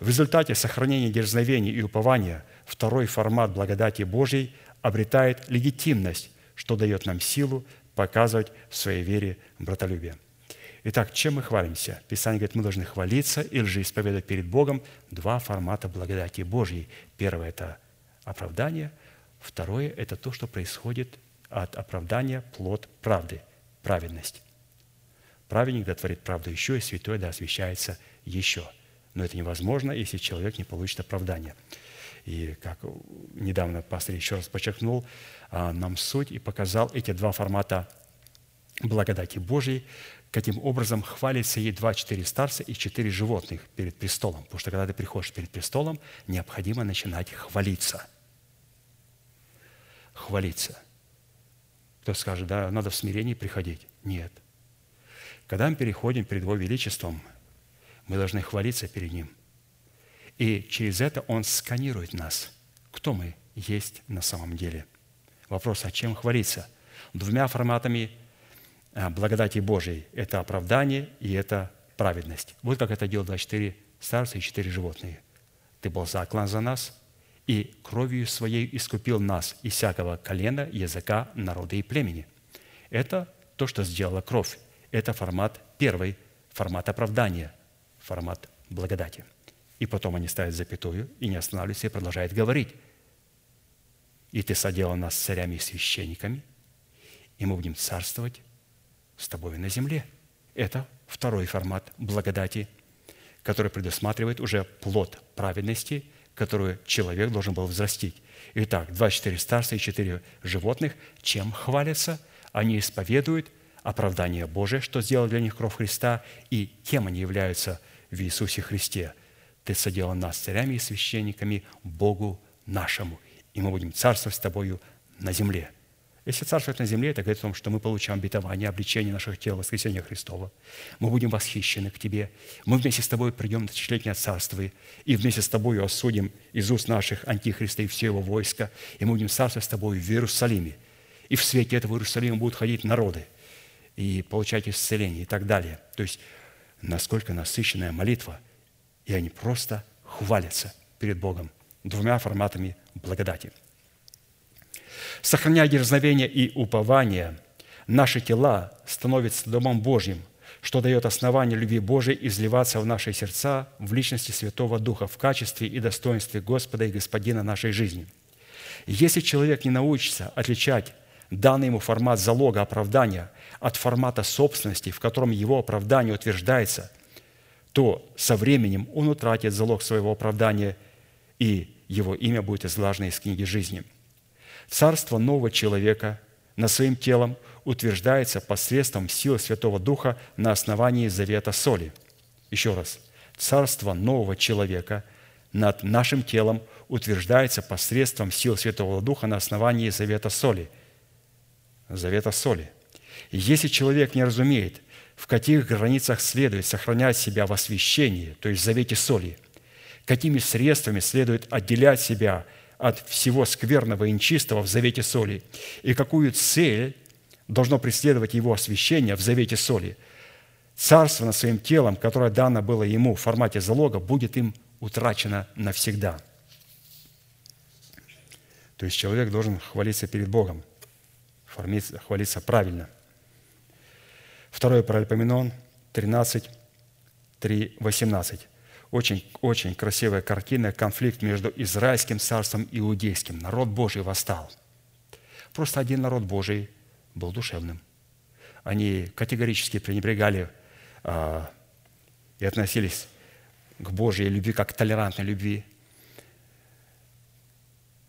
Speaker 1: В результате сохранения дерзновения и упования второй формат благодати Божьей обретает легитимность, что дает нам силу показывать в своей вере братолюбие. Итак, чем мы хвалимся? Писание говорит, мы должны хвалиться или же исповедовать перед Богом два формата благодати Божьей. Первое – это оправдание. Второе – это то, что происходит от оправдания плод правды, праведность. Праведник да творит правду еще, и святой да освящается еще. Но это невозможно, если человек не получит оправдание. И как недавно пастор еще раз подчеркнул, а, нам суть и показал эти два формата благодати Божьей, каким образом хвалится ей два, четыре старца и четыре животных перед престолом. Потому что когда ты приходишь перед престолом, необходимо начинать хвалиться. Хвалиться. Кто скажет, да, надо в смирении приходить. Нет. Когда мы переходим перед Его Величеством, мы должны хвалиться перед Ним. И через это Он сканирует нас, кто мы есть на самом деле – Вопрос, а чем хвалиться? Двумя форматами а, благодати Божией. Это оправдание и это праведность. Вот как это делают 24 старца и 4 животные. Ты был заклан за нас, и кровью своей искупил нас из всякого колена, языка, народа и племени. Это то, что сделала кровь. Это формат первый, формат оправдания, формат благодати. И потом они ставят запятую и не останавливаются и продолжают говорить и Ты соделал нас царями и священниками, и мы будем царствовать с тобой на земле. Это второй формат благодати, который предусматривает уже плод праведности, которую человек должен был взрастить. Итак, 24 старца и 4 животных, чем хвалятся? Они исповедуют оправдание Божие, что сделал для них кровь Христа, и кем они являются в Иисусе Христе. Ты соделан нас царями и священниками Богу нашему, и мы будем царствовать с тобою на земле. Если царствовать на земле, это говорит о том, что мы получаем обетование, обличение наших тел, воскресения Христова. Мы будем восхищены к Тебе. Мы вместе с Тобой придем на тысячелетнее царство, и вместе с Тобой осудим из уст наших антихриста и все его войска, и мы будем царствовать с Тобой в Иерусалиме. И в свете этого Иерусалима будут ходить народы и получать исцеление и так далее. То есть, насколько насыщенная молитва, и они просто хвалятся перед Богом двумя форматами благодати – Сохраняя дерзновение и упование, наши тела становятся Домом Божьим, что дает основание любви Божией изливаться в наши сердца в личности Святого Духа в качестве и достоинстве Господа и Господина нашей жизни. Если человек не научится отличать данный ему формат залога оправдания от формата собственности, в котором его оправдание утверждается, то со временем он утратит залог своего оправдания, и его имя будет изглажено из книги жизни – Царство нового человека над своим телом утверждается посредством силы Святого Духа на основании завета соли. Еще раз. Царство нового человека над нашим телом утверждается посредством сил Святого Духа на основании завета соли. Завета соли. Если человек не разумеет, в каких границах следует сохранять себя в освящении, то есть в завете соли, какими средствами следует отделять себя от всего скверного и нечистого в завете соли, и какую цель должно преследовать его освящение в завете соли. Царство над своим телом, которое дано было ему в формате залога, будет им утрачено навсегда. То есть человек должен хвалиться перед Богом, хвалиться правильно. Второе Паральпоменон 13, 3, 18 очень, очень красивая картина, конфликт между Израильским царством и Иудейским. Народ Божий восстал. Просто один народ Божий был душевным. Они категорически пренебрегали а, и относились к Божьей любви как к толерантной любви.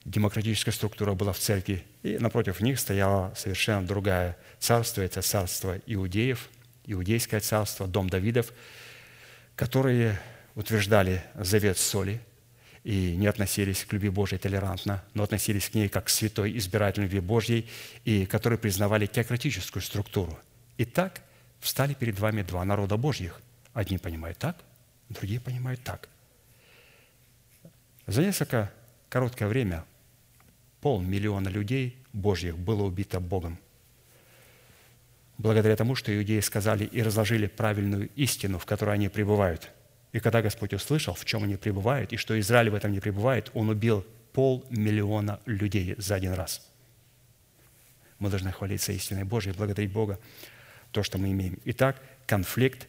Speaker 1: Демократическая структура была в церкви, и напротив них стояло совершенно другое царство. Это царство иудеев, иудейское царство, дом Давидов, которые утверждали завет соли и не относились к любви Божьей толерантно, но относились к ней как к святой избирательной любви Божьей, и которые признавали теократическую структуру. И так встали перед вами два народа Божьих. Одни понимают так, другие понимают так. За несколько короткое время полмиллиона людей Божьих было убито Богом. Благодаря тому, что иудеи сказали и разложили правильную истину, в которой они пребывают – и когда Господь услышал, в чем они пребывают, и что Израиль в этом не пребывает, Он убил полмиллиона людей за один раз. Мы должны хвалиться истиной Божьей, благодарить Бога, то, что мы имеем. Итак, конфликт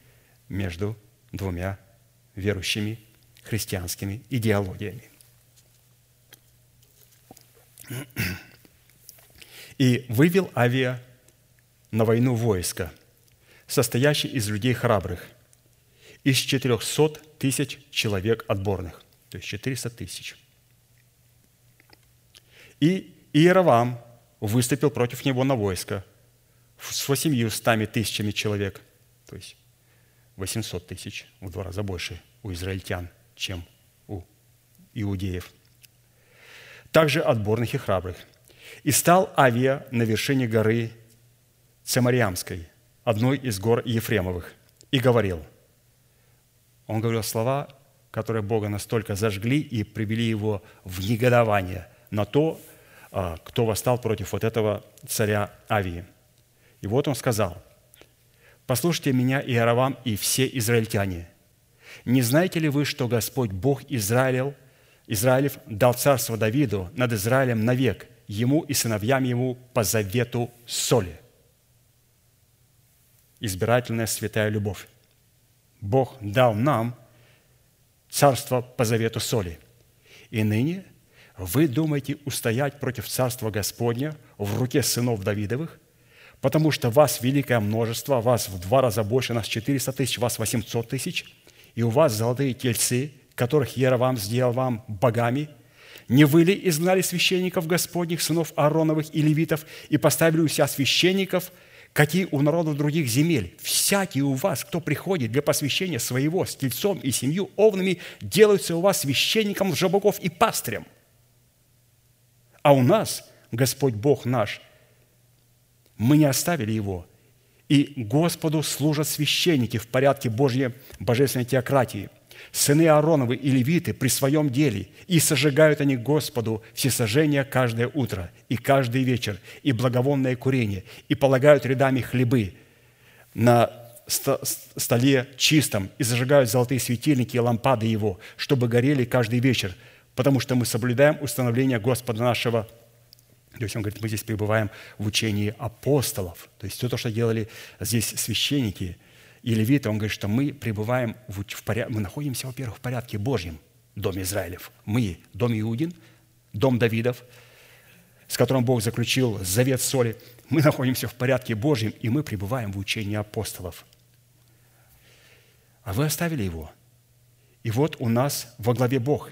Speaker 1: между двумя верующими христианскими идеологиями. И вывел Авиа на войну войско, состоящее из людей храбрых – из 400 тысяч человек отборных, то есть 400 тысяч. И Иеровам выступил против него на войско с 800 тысячами человек, то есть 800 тысяч, в два раза больше у израильтян, чем у иудеев. Также отборных и храбрых. И стал Авиа на вершине горы Цемариамской, одной из гор Ефремовых, и говорил – он говорил слова, которые Бога настолько зажгли и привели его в негодование на то, а, кто восстал против вот этого царя Авии. И вот он сказал, «Послушайте меня, Иеровам, и все израильтяне. Не знаете ли вы, что Господь, Бог Израилев, Израилев дал царство Давиду над Израилем навек, ему и сыновьям ему по завету соли?» Избирательная святая любовь. Бог дал нам царство по завету соли. И ныне вы думаете устоять против царства Господня в руке сынов Давидовых, потому что вас великое множество, вас в два раза больше, нас 400 тысяч, вас 800 тысяч, и у вас золотые тельцы, которых Яровам сделал вам богами. Не вы ли изгнали священников Господних, сынов Аароновых и левитов, и поставили у себя священников, какие у народов других земель? Всякий у вас, кто приходит для посвящения своего с тельцом и семью овнами, делаются у вас священником лжебогов и пастырем. А у нас Господь Бог наш – мы не оставили его. И Господу служат священники в порядке Божьей божественной теократии. Сыны Аароновы и левиты при своем деле, и сожигают они Господу всесожжения каждое утро и каждый вечер, и благовонное курение, и полагают рядами хлебы на столе чистом, и зажигают золотые светильники и лампады его, чтобы горели каждый вечер, потому что мы соблюдаем установление Господа нашего то есть он говорит, мы здесь пребываем в учении апостолов. То есть все то, что делали здесь священники и левиты, он говорит, что мы пребываем в, в порядке, мы находимся, во-первых, в порядке Божьем, дом Израилев. Мы, дом Иудин, дом Давидов, с которым Бог заключил завет соли. Мы находимся в порядке Божьем, и мы пребываем в учении апостолов. А вы оставили его. И вот у нас во главе Бог,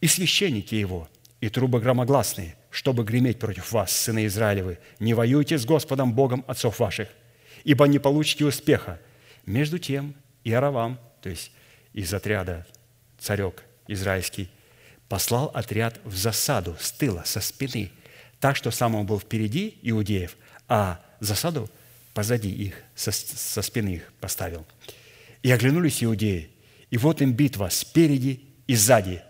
Speaker 1: и священники его, и трубы громогласные, чтобы греметь против вас, сыны Израилевы. Не воюйте с Господом Богом отцов ваших, ибо не получите успеха. Между тем Иоравам, то есть из отряда царек израильский, послал отряд в засаду с тыла, со спины, так что сам он был впереди иудеев, а засаду позади их, со, со спины их поставил. И оглянулись иудеи, и вот им битва спереди и сзади.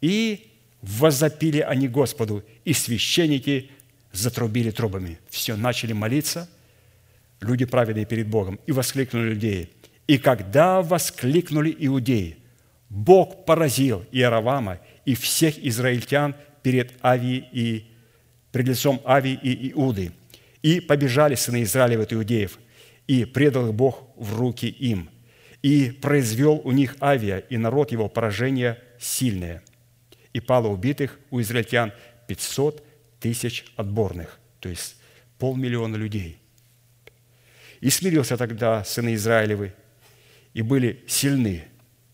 Speaker 1: И возопили они Господу, и священники затрубили трубами. Все, начали молиться, люди праведные перед Богом, и воскликнули иудеи. И когда воскликнули иудеи, Бог поразил Иеравама и всех израильтян перед Авией и пред лицом Авии и Иуды. И побежали сыны Израилева от иудеев, и предал их Бог в руки им. И произвел у них Авия и народ его поражение сильное – и пало убитых у израильтян 500 тысяч отборных, то есть полмиллиона людей. И смирился тогда сыны Израилевы, и были сильны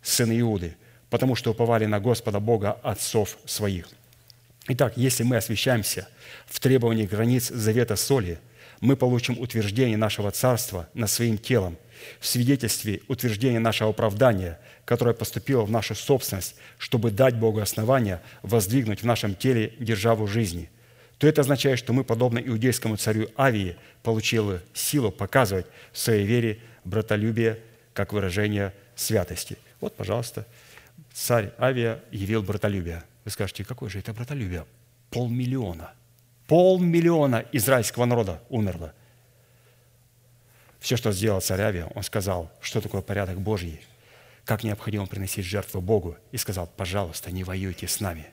Speaker 1: сыны Иуды, потому что уповали на Господа Бога отцов своих. Итак, если мы освящаемся в требовании границ завета соли, мы получим утверждение нашего царства над своим телом – в свидетельстве утверждения нашего оправдания, которое поступило в нашу собственность, чтобы дать Богу основания воздвигнуть в нашем теле державу жизни, то это означает, что мы, подобно иудейскому царю Авии, получили силу показывать в своей вере братолюбие как выражение святости. Вот, пожалуйста, царь Авия явил братолюбие. Вы скажете, какое же это братолюбие? Полмиллиона. Полмиллиона израильского народа умерло – все, что сделал царь Авия, он сказал, что такое порядок Божий, как необходимо приносить жертву Богу, и сказал, пожалуйста, не воюйте с нами.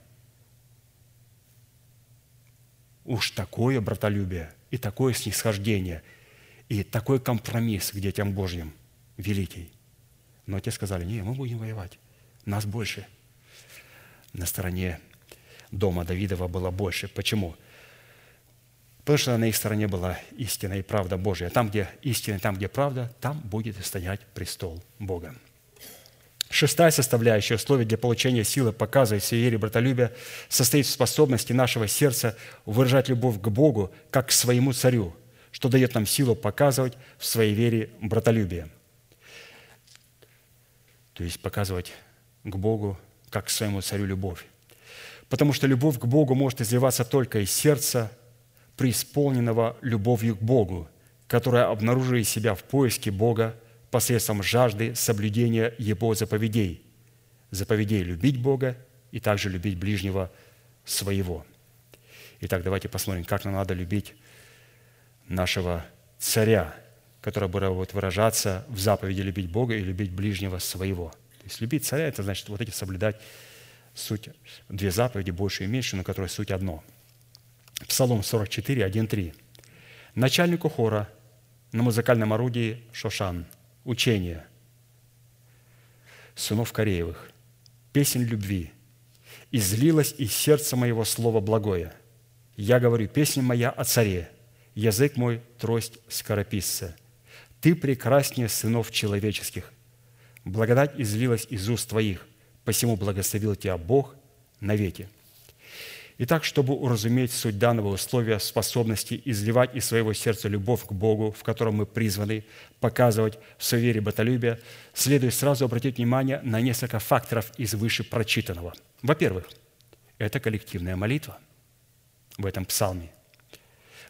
Speaker 1: Уж такое братолюбие и такое снисхождение, и такой компромисс к детям Божьим великий. Но те сказали, не, мы будем воевать, нас больше. На стороне дома Давидова было больше. Почему? Потому что на их стороне была истина и правда Божия. Там, где истина, там, где правда, там будет стоять престол Бога. Шестая составляющая условия для получения силы показывать всей вере братолюбия состоит в способности нашего сердца выражать любовь к Богу, как к своему царю, что дает нам силу показывать в своей вере братолюбие. То есть показывать к Богу, как к своему царю любовь. Потому что любовь к Богу может изливаться только из сердца, преисполненного любовью к Богу, которая обнаруживает себя в поиске Бога посредством жажды соблюдения Его заповедей. Заповедей любить Бога и также любить ближнего своего. Итак, давайте посмотрим, как нам надо любить нашего царя, который будет выражаться в заповеди любить Бога и любить ближнего своего. То есть любить царя – это значит вот эти соблюдать суть, две заповеди, большую и меньшую, но которые суть одно – Псалом 44, 1, 3. Начальнику хора на музыкальном орудии Шошан. Учение. Сынов Кореевых. Песнь любви. «Излилось из сердца моего слово благое. Я говорю, песня моя о царе. язык мой – трость скорописца. Ты прекраснее сынов человеческих. Благодать излилась из уст твоих, посему благословил тебя Бог навеки». Итак, чтобы уразуметь суть данного условия способности изливать из своего сердца любовь к Богу, в котором мы призваны показывать в своей вере ботолюбие, следует сразу обратить внимание на несколько факторов из выше прочитанного. Во-первых, это коллективная молитва в этом псалме,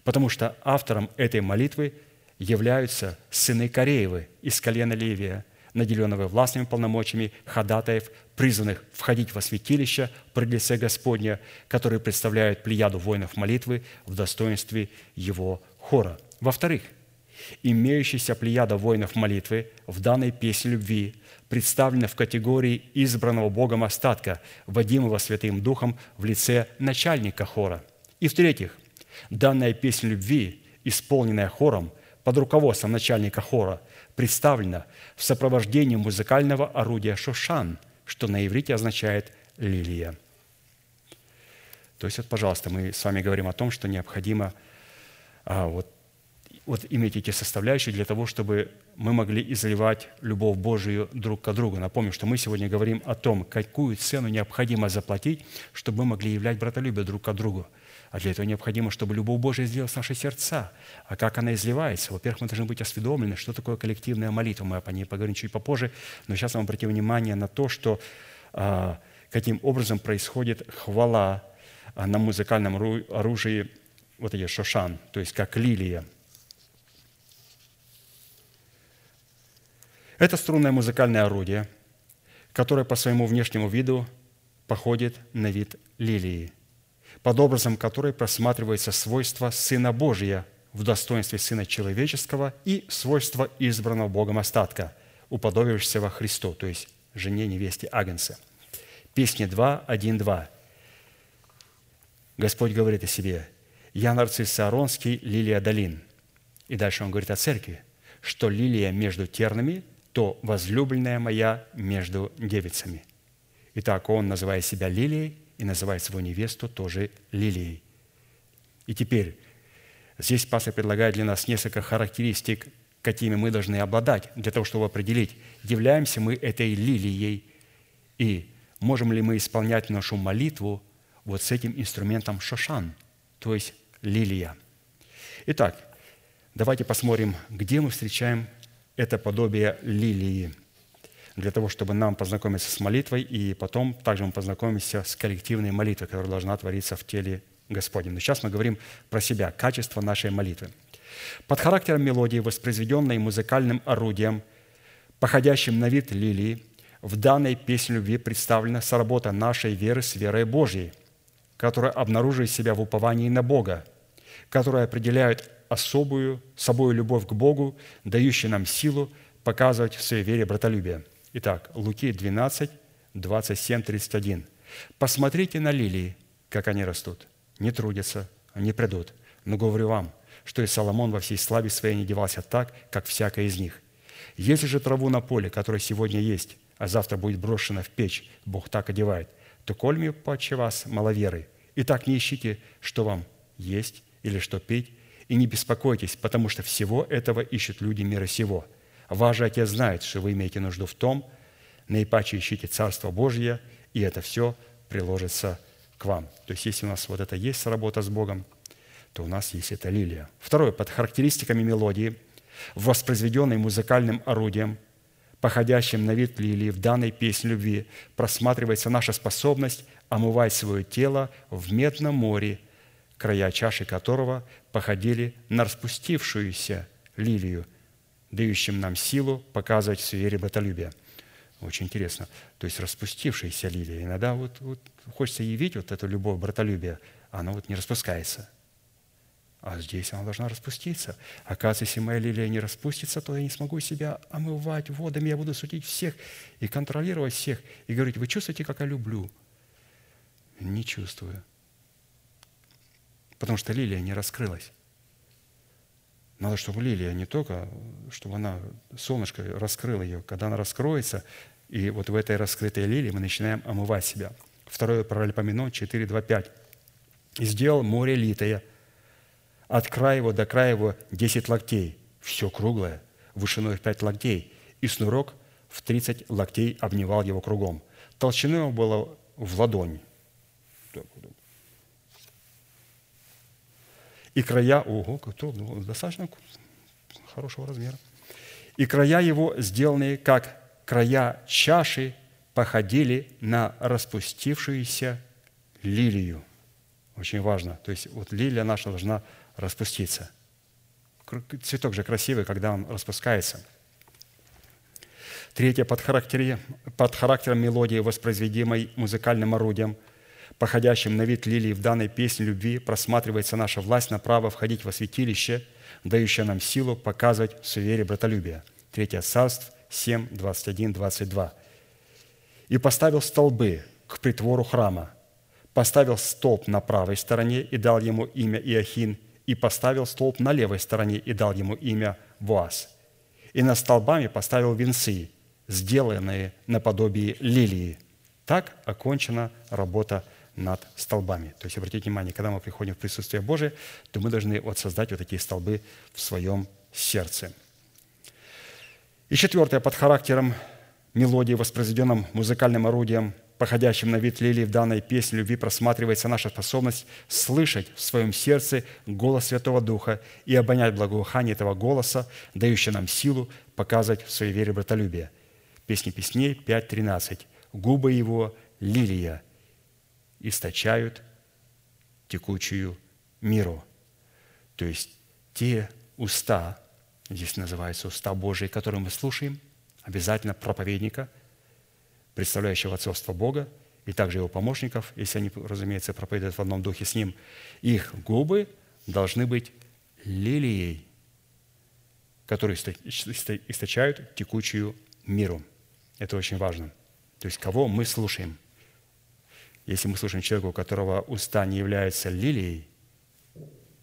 Speaker 1: потому что автором этой молитвы являются сыны Кореевы из колена Левия, наделенного властными полномочиями ходатаев, призванных входить во святилище при лице Господня, которые представляют плеяду воинов молитвы в достоинстве его хора. Во-вторых, имеющаяся плеяда воинов молитвы в данной песне любви представлена в категории избранного Богом остатка, водимого Святым Духом в лице начальника хора. И в-третьих, данная песня любви, исполненная хором под руководством начальника хора, представлена в сопровождении музыкального орудия «шошан», что на иврите означает «лилия». То есть, вот, пожалуйста, мы с вами говорим о том, что необходимо а, вот, вот иметь эти составляющие для того, чтобы мы могли изливать любовь Божию друг к другу. Напомню, что мы сегодня говорим о том, какую цену необходимо заплатить, чтобы мы могли являть братолюбие друг к другу – а для этого необходимо, чтобы любовь Божия сделалась в наши сердца. А как она изливается? Во-первых, мы должны быть осведомлены, что такое коллективная молитва. Мы о ней поговорим чуть попозже. Но сейчас вам обратим внимание на то, что а, каким образом происходит хвала а, на музыкальном оружии, вот эти шошан, то есть как лилия. Это струнное музыкальное орудие, которое по своему внешнему виду походит на вид лилии – под образом которой просматривается свойство Сына Божия в достоинстве Сына Человеческого и свойство избранного Богом остатка, уподобившегося Христу, то есть жене невесте Агнца. Песни 2, 1, 2. Господь говорит о себе, «Я нарцисс Ааронский, лилия долин». И дальше он говорит о церкви, что лилия между тернами, то возлюбленная моя между девицами. Итак, он, называя себя лилией, и называет свою невесту тоже лилией. И теперь здесь пастор предлагает для нас несколько характеристик, какими мы должны обладать, для того, чтобы определить, являемся мы этой лилией, и можем ли мы исполнять нашу молитву вот с этим инструментом шошан, то есть лилия. Итак, давайте посмотрим, где мы встречаем это подобие лилии – для того, чтобы нам познакомиться с молитвой, и потом также мы познакомимся с коллективной молитвой, которая должна твориться в теле Господнем. Но сейчас мы говорим про себя, качество нашей молитвы. Под характером мелодии, воспроизведенной музыкальным орудием, походящим на вид лилии, в данной песне любви представлена соработа нашей веры с верой Божьей, которая обнаруживает себя в уповании на Бога, которая определяет особую собой любовь к Богу, дающую нам силу показывать в своей вере братолюбие – Итак, Луки 12, 27, 31. «Посмотрите на лилии, как они растут. Не трудятся, они придут. Но говорю вам, что и Соломон во всей славе своей не девался так, как всякая из них. Если же траву на поле, которая сегодня есть, а завтра будет брошена в печь, Бог так одевает, то кольми паче вас маловеры. И так не ищите, что вам есть или что пить, и не беспокойтесь, потому что всего этого ищут люди мира сего – Ваш же Отец знает, что вы имеете нужду в том, наипаче ищите Царство Божье, и это все приложится к вам. То есть, если у нас вот это есть работа с Богом, то у нас есть эта лилия. Второе, под характеристиками мелодии, воспроизведенной музыкальным орудием, походящим на вид лилии в данной песне любви, просматривается наша способность омывать свое тело в медном море, края чаши которого походили на распустившуюся лилию – дающим нам силу показывать в своей вере братолюбие. Очень интересно. То есть распустившаяся лилия. Иногда вот, вот хочется явить вот эту любовь, братолюбие, она вот не распускается. А здесь она должна распуститься. Оказывается, если моя лилия не распустится, то я не смогу себя омывать водами, я буду судить всех и контролировать всех. И говорить, вы чувствуете, как я люблю? Не чувствую. Потому что лилия не раскрылась. Надо, чтобы лилия не только, чтобы она, солнышко раскрыло ее. Когда она раскроется, и вот в этой раскрытой лилии мы начинаем омывать себя. Второе паралипоменон 4, 2, 5. «И сделал море литое, от края его до края его десять локтей, все круглое, вышиной в пять локтей, и снурок в тридцать локтей обнимал его кругом. Толщиной его было в ладонь. И края, ого, ну, достаточно хорошего размера. И края его, сделанные как края чаши, походили на распустившуюся лилию. Очень важно. То есть вот лилия наша должна распуститься. Цветок же красивый, когда он распускается. Третье, под, под характером мелодии, воспроизведимой музыкальным орудием, походящим на вид лилии в данной песне любви, просматривается наша власть на право входить во святилище, дающее нам силу показывать суеверие братолюбия. Третье царств 7, 21, 22. «И поставил столбы к притвору храма, поставил столб на правой стороне и дал ему имя Иохин, и поставил столб на левой стороне и дал ему имя Боаз. И на столбами поставил венцы, сделанные наподобие лилии. Так окончена работа над столбами. То есть, обратите внимание, когда мы приходим в присутствие Божие, то мы должны вот создать вот такие столбы в своем сердце. И четвертое, под характером мелодии, воспроизведенным музыкальным орудием – походящим на вид лилии в данной песне любви просматривается наша способность слышать в своем сердце голос Святого Духа и обонять благоухание этого голоса, дающее нам силу показывать в своей вере братолюбие. Песни песней 5.13. «Губы его – лилия, источают текучую миру». То есть те уста, здесь называются уста Божии, которые мы слушаем, обязательно проповедника – представляющего отцовство Бога, и также его помощников, если они, разумеется, проповедуют в одном духе с ним, их губы должны быть лилией, которые источают текучую миру. Это очень важно. То есть кого мы слушаем. Если мы слушаем человека, у которого уста не являются лилией,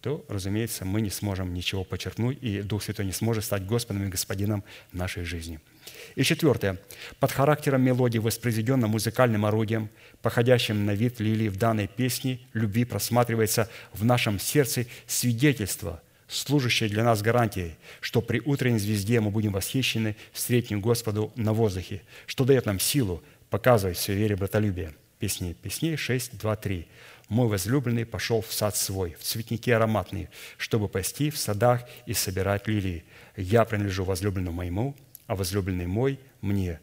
Speaker 1: то, разумеется, мы не сможем ничего подчеркнуть, и Дух Святой не сможет стать Господом и Господином нашей жизни – и четвертое. Под характером мелодии, воспроизведенным музыкальным орудием, походящим на вид лилии в данной песне любви, просматривается в нашем сердце свидетельство, служащее для нас гарантией, что при утренней звезде мы будем восхищены встретим Господу на воздухе, что дает нам силу показывать все вере братолюбия. Песни песней 6, 2, 3. «Мой возлюбленный пошел в сад свой, в цветники ароматные, чтобы пасти в садах и собирать лилии. Я принадлежу возлюбленному моему, а возлюбленный мой мне,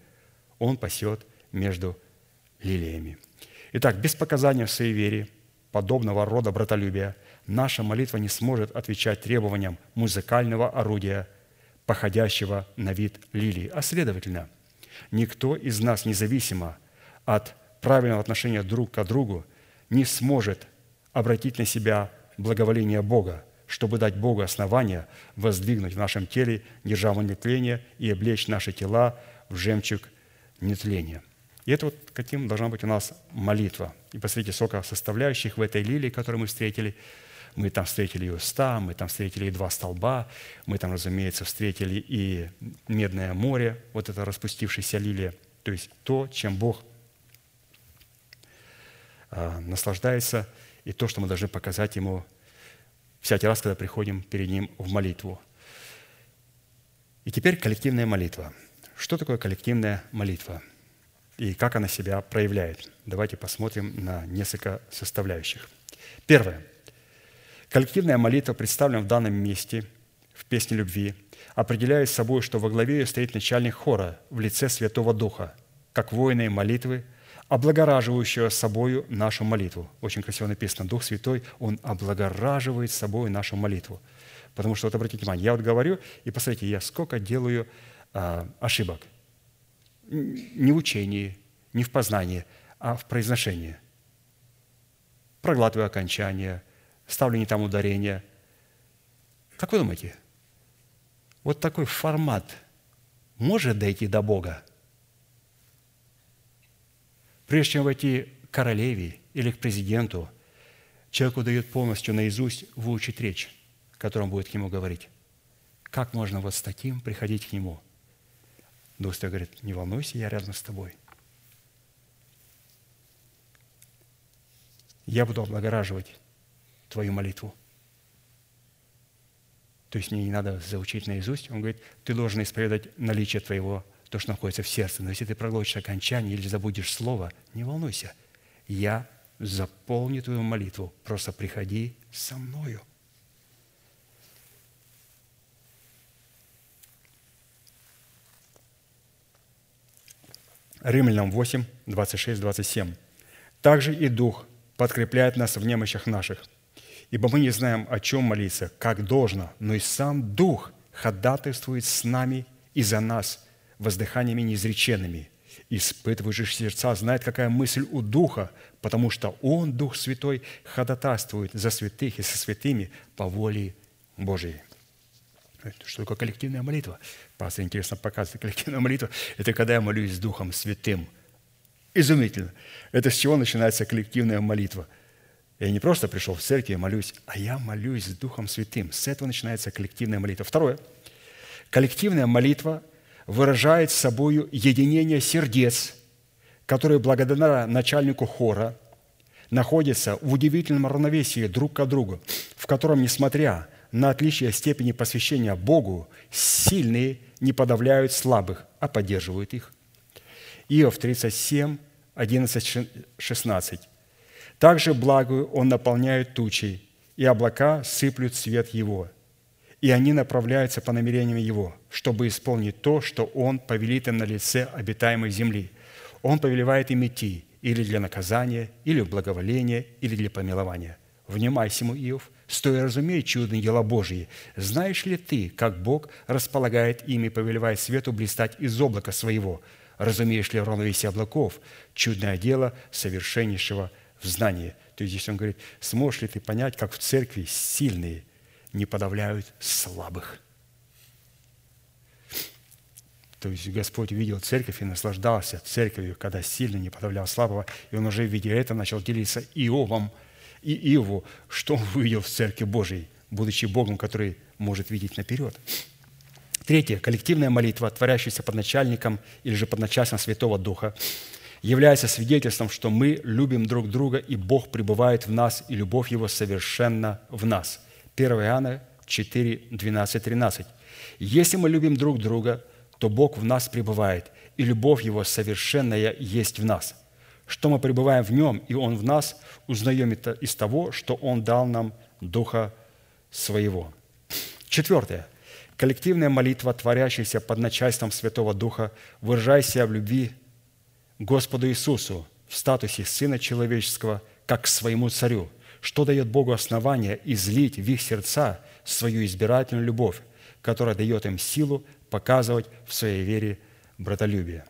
Speaker 1: он пасет между лилиями. Итак, без показания в вере, подобного рода братолюбия, наша молитва не сможет отвечать требованиям музыкального орудия, походящего на вид лилии. А следовательно, никто из нас, независимо от правильного отношения друг к другу, не сможет обратить на себя благоволение Бога, чтобы дать Богу основания воздвигнуть в нашем теле державу нетления и облечь наши тела в жемчуг нетления. И это вот каким должна быть у нас молитва. И посмотрите, сколько составляющих в этой лилии, которую мы встретили. Мы там встретили и уста, мы там встретили и два столба, мы там, разумеется, встретили и медное море, вот это распустившаяся лилия. То есть то, чем Бог наслаждается, и то, что мы должны показать Ему всякий раз, когда приходим перед Ним в молитву. И теперь коллективная молитва. Что такое коллективная молитва? И как она себя проявляет? Давайте посмотрим на несколько составляющих. Первое. Коллективная молитва представлена в данном месте в песне любви, определяет собой, что во главе ее стоит начальник хора в лице Святого Духа, как воины молитвы, облагораживающего собою нашу молитву. Очень красиво написано. Дух Святой, Он облагораживает собой нашу молитву. Потому что, вот обратите внимание, я вот говорю, и посмотрите, я сколько делаю а, ошибок. Не в учении, не в познании, а в произношении. Проглатываю окончание, ставлю не там ударение. Как вы думаете, вот такой формат может дойти до Бога – Прежде чем войти к королеве или к президенту, человеку дают полностью наизусть выучить речь, которую он будет к нему говорить. Как можно вот с таким приходить к нему? Дух говорит, не волнуйся, я рядом с тобой. Я буду облагораживать твою молитву. то есть мне не надо заучить наизусть. Он говорит, ты должен исповедать наличие твоего, то, что находится в сердце. Но если ты проглотишь окончание или забудешь слово, не волнуйся. Я заполню твою молитву. Просто приходи со мною. Римлянам 8, 26, 27. «Также и Дух подкрепляет нас в немощах наших, ибо мы не знаем, о чем молиться, как должно, но и сам Дух ходатайствует с нами и за нас воздыханиями неизреченными. Испытывающий сердца знает, какая мысль у Духа, потому что Он, Дух Святой, ходатайствует за святых и со святыми по воле Божией». Что такое коллективная молитва? Пастор интересно показывает. Коллективная молитва – это когда я молюсь с Духом Святым. Изумительно. Это с чего начинается коллективная молитва? Я не просто пришел в церковь и молюсь, а я молюсь с Духом Святым. С этого начинается коллективная молитва. Второе. Коллективная молитва выражает собою единение сердец, которые благодаря начальнику хора находятся в удивительном равновесии друг к другу, в котором, несмотря на отличие степени посвящения Богу, сильные не подавляют слабых, а поддерживают их. Иов 37, 11, 16. «Также благую он наполняет тучей, и облака сыплют свет его, и они направляются по намерениям его, чтобы исполнить то, что он повелит им на лице обитаемой земли. Он повелевает им идти или для наказания, или в благоволение, или для помилования. Внимай всему, Иов, стоя разумей чудные дела Божьи. Знаешь ли ты, как Бог располагает ими, повелевая свету блистать из облака своего? Разумеешь ли равновесие облаков? Чудное дело совершеннейшего в знании. То есть здесь он говорит, сможешь ли ты понять, как в церкви сильные не подавляют слабых? То есть Господь видел церковь и наслаждался церковью, когда сильно не подавлял слабого, и Он уже, видя это, начал делиться Иовом – и Иову, что он увидел в Церкви Божией, будучи Богом, который может видеть наперед. Третье. Коллективная молитва, творящаяся под начальником или же под начальством Святого Духа, является свидетельством, что мы любим друг друга, и Бог пребывает в нас, и любовь Его совершенно в нас. 1 Иоанна 4, 12, 13. «Если мы любим друг друга, то Бог в нас пребывает, и любовь Его совершенная есть в нас что мы пребываем в Нем, и Он в нас, узнаем это из того, что Он дал нам Духа Своего. Четвертое. Коллективная молитва, творящаяся под начальством Святого Духа, выражая себя в любви Господу Иисусу в статусе Сына Человеческого, как к своему Царю, что дает Богу основание излить в их сердца свою избирательную любовь, которая дает им силу показывать в своей вере братолюбие.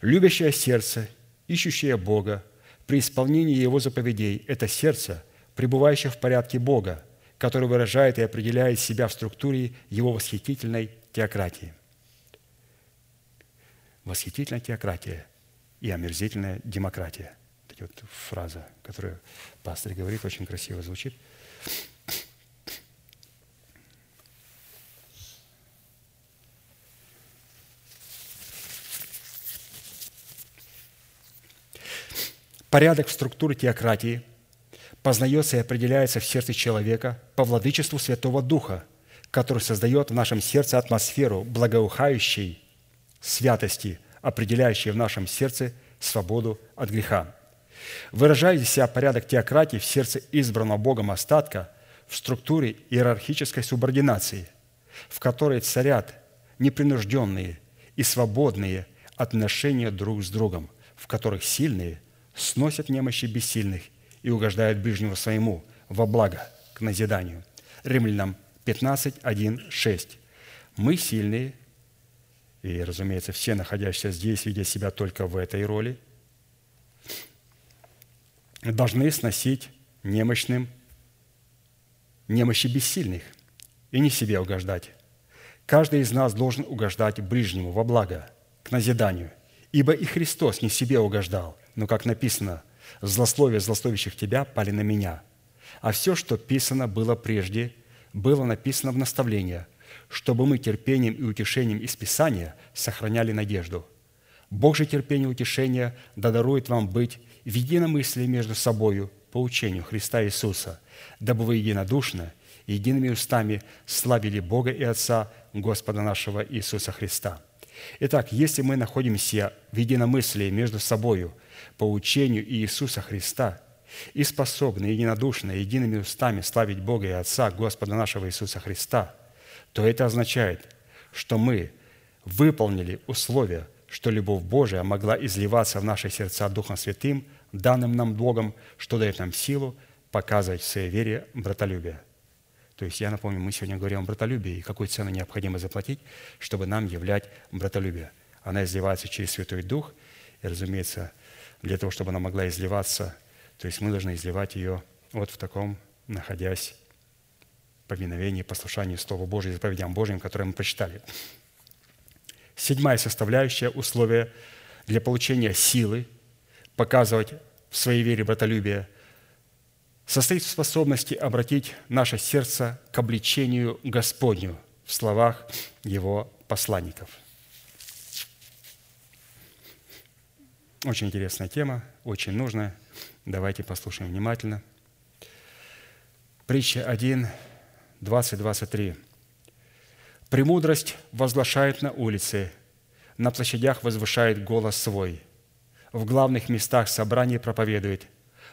Speaker 1: Любящее сердце ищущее Бога, при исполнении Его заповедей – это сердце, пребывающее в порядке Бога, которое выражает и определяет себя в структуре Его восхитительной теократии. Восхитительная теократия и омерзительная демократия. Это вот фраза, которую пастор говорит, очень красиво звучит – Порядок в структуре теократии познается и определяется в сердце человека по владычеству Святого Духа, который создает в нашем сердце атмосферу благоухающей святости, определяющей в нашем сердце свободу от греха. Выражает себя порядок теократии в сердце избранного Богом остатка в структуре иерархической субординации, в которой царят непринужденные и свободные отношения друг с другом, в которых сильные сносят немощи бессильных и угождают ближнему своему во благо к назиданию. Римлянам 15, 1, 6. Мы сильные, и, разумеется, все находящиеся здесь, видя себя только в этой роли, должны сносить немощным немощи бессильных и не себе угождать. Каждый из нас должен угождать ближнему во благо, к назиданию, ибо и Христос не себе угождал – но, как написано, «Злословие злословящих тебя пали на меня». А все, что писано было прежде, было написано в наставление, чтобы мы терпением и утешением из Писания сохраняли надежду. Бог же терпение и утешение да дарует вам быть в единомыслии между собою по учению Христа Иисуса, дабы вы единодушно едиными устами славили Бога и Отца Господа нашего Иисуса Христа». Итак, если мы находимся в единомыслии между собою по учению Иисуса Христа и способны единодушно, едиными устами славить Бога и Отца Господа нашего Иисуса Христа, то это означает, что мы выполнили условия, что любовь Божия могла изливаться в наши сердца Духом Святым, данным нам Богом, что дает нам силу показывать в своей вере братолюбие. То есть я напомню, мы сегодня говорим о братолюбии и какую цену необходимо заплатить, чтобы нам являть братолюбие. Она изливается через Святой Дух, и, разумеется, для того, чтобы она могла изливаться, то есть мы должны изливать ее вот в таком, находясь повиновении, послушании Слова Божьего и заповедям Божьим, которые мы прочитали. Седьмая составляющая условия для получения силы показывать в своей вере братолюбие состоит в способности обратить наше сердце к обличению Господню в словах Его посланников. Очень интересная тема, очень нужная. Давайте послушаем внимательно. Притча 1, 20, 23. «Премудрость возглашает на улице, на площадях возвышает голос свой, в главных местах собраний проповедует,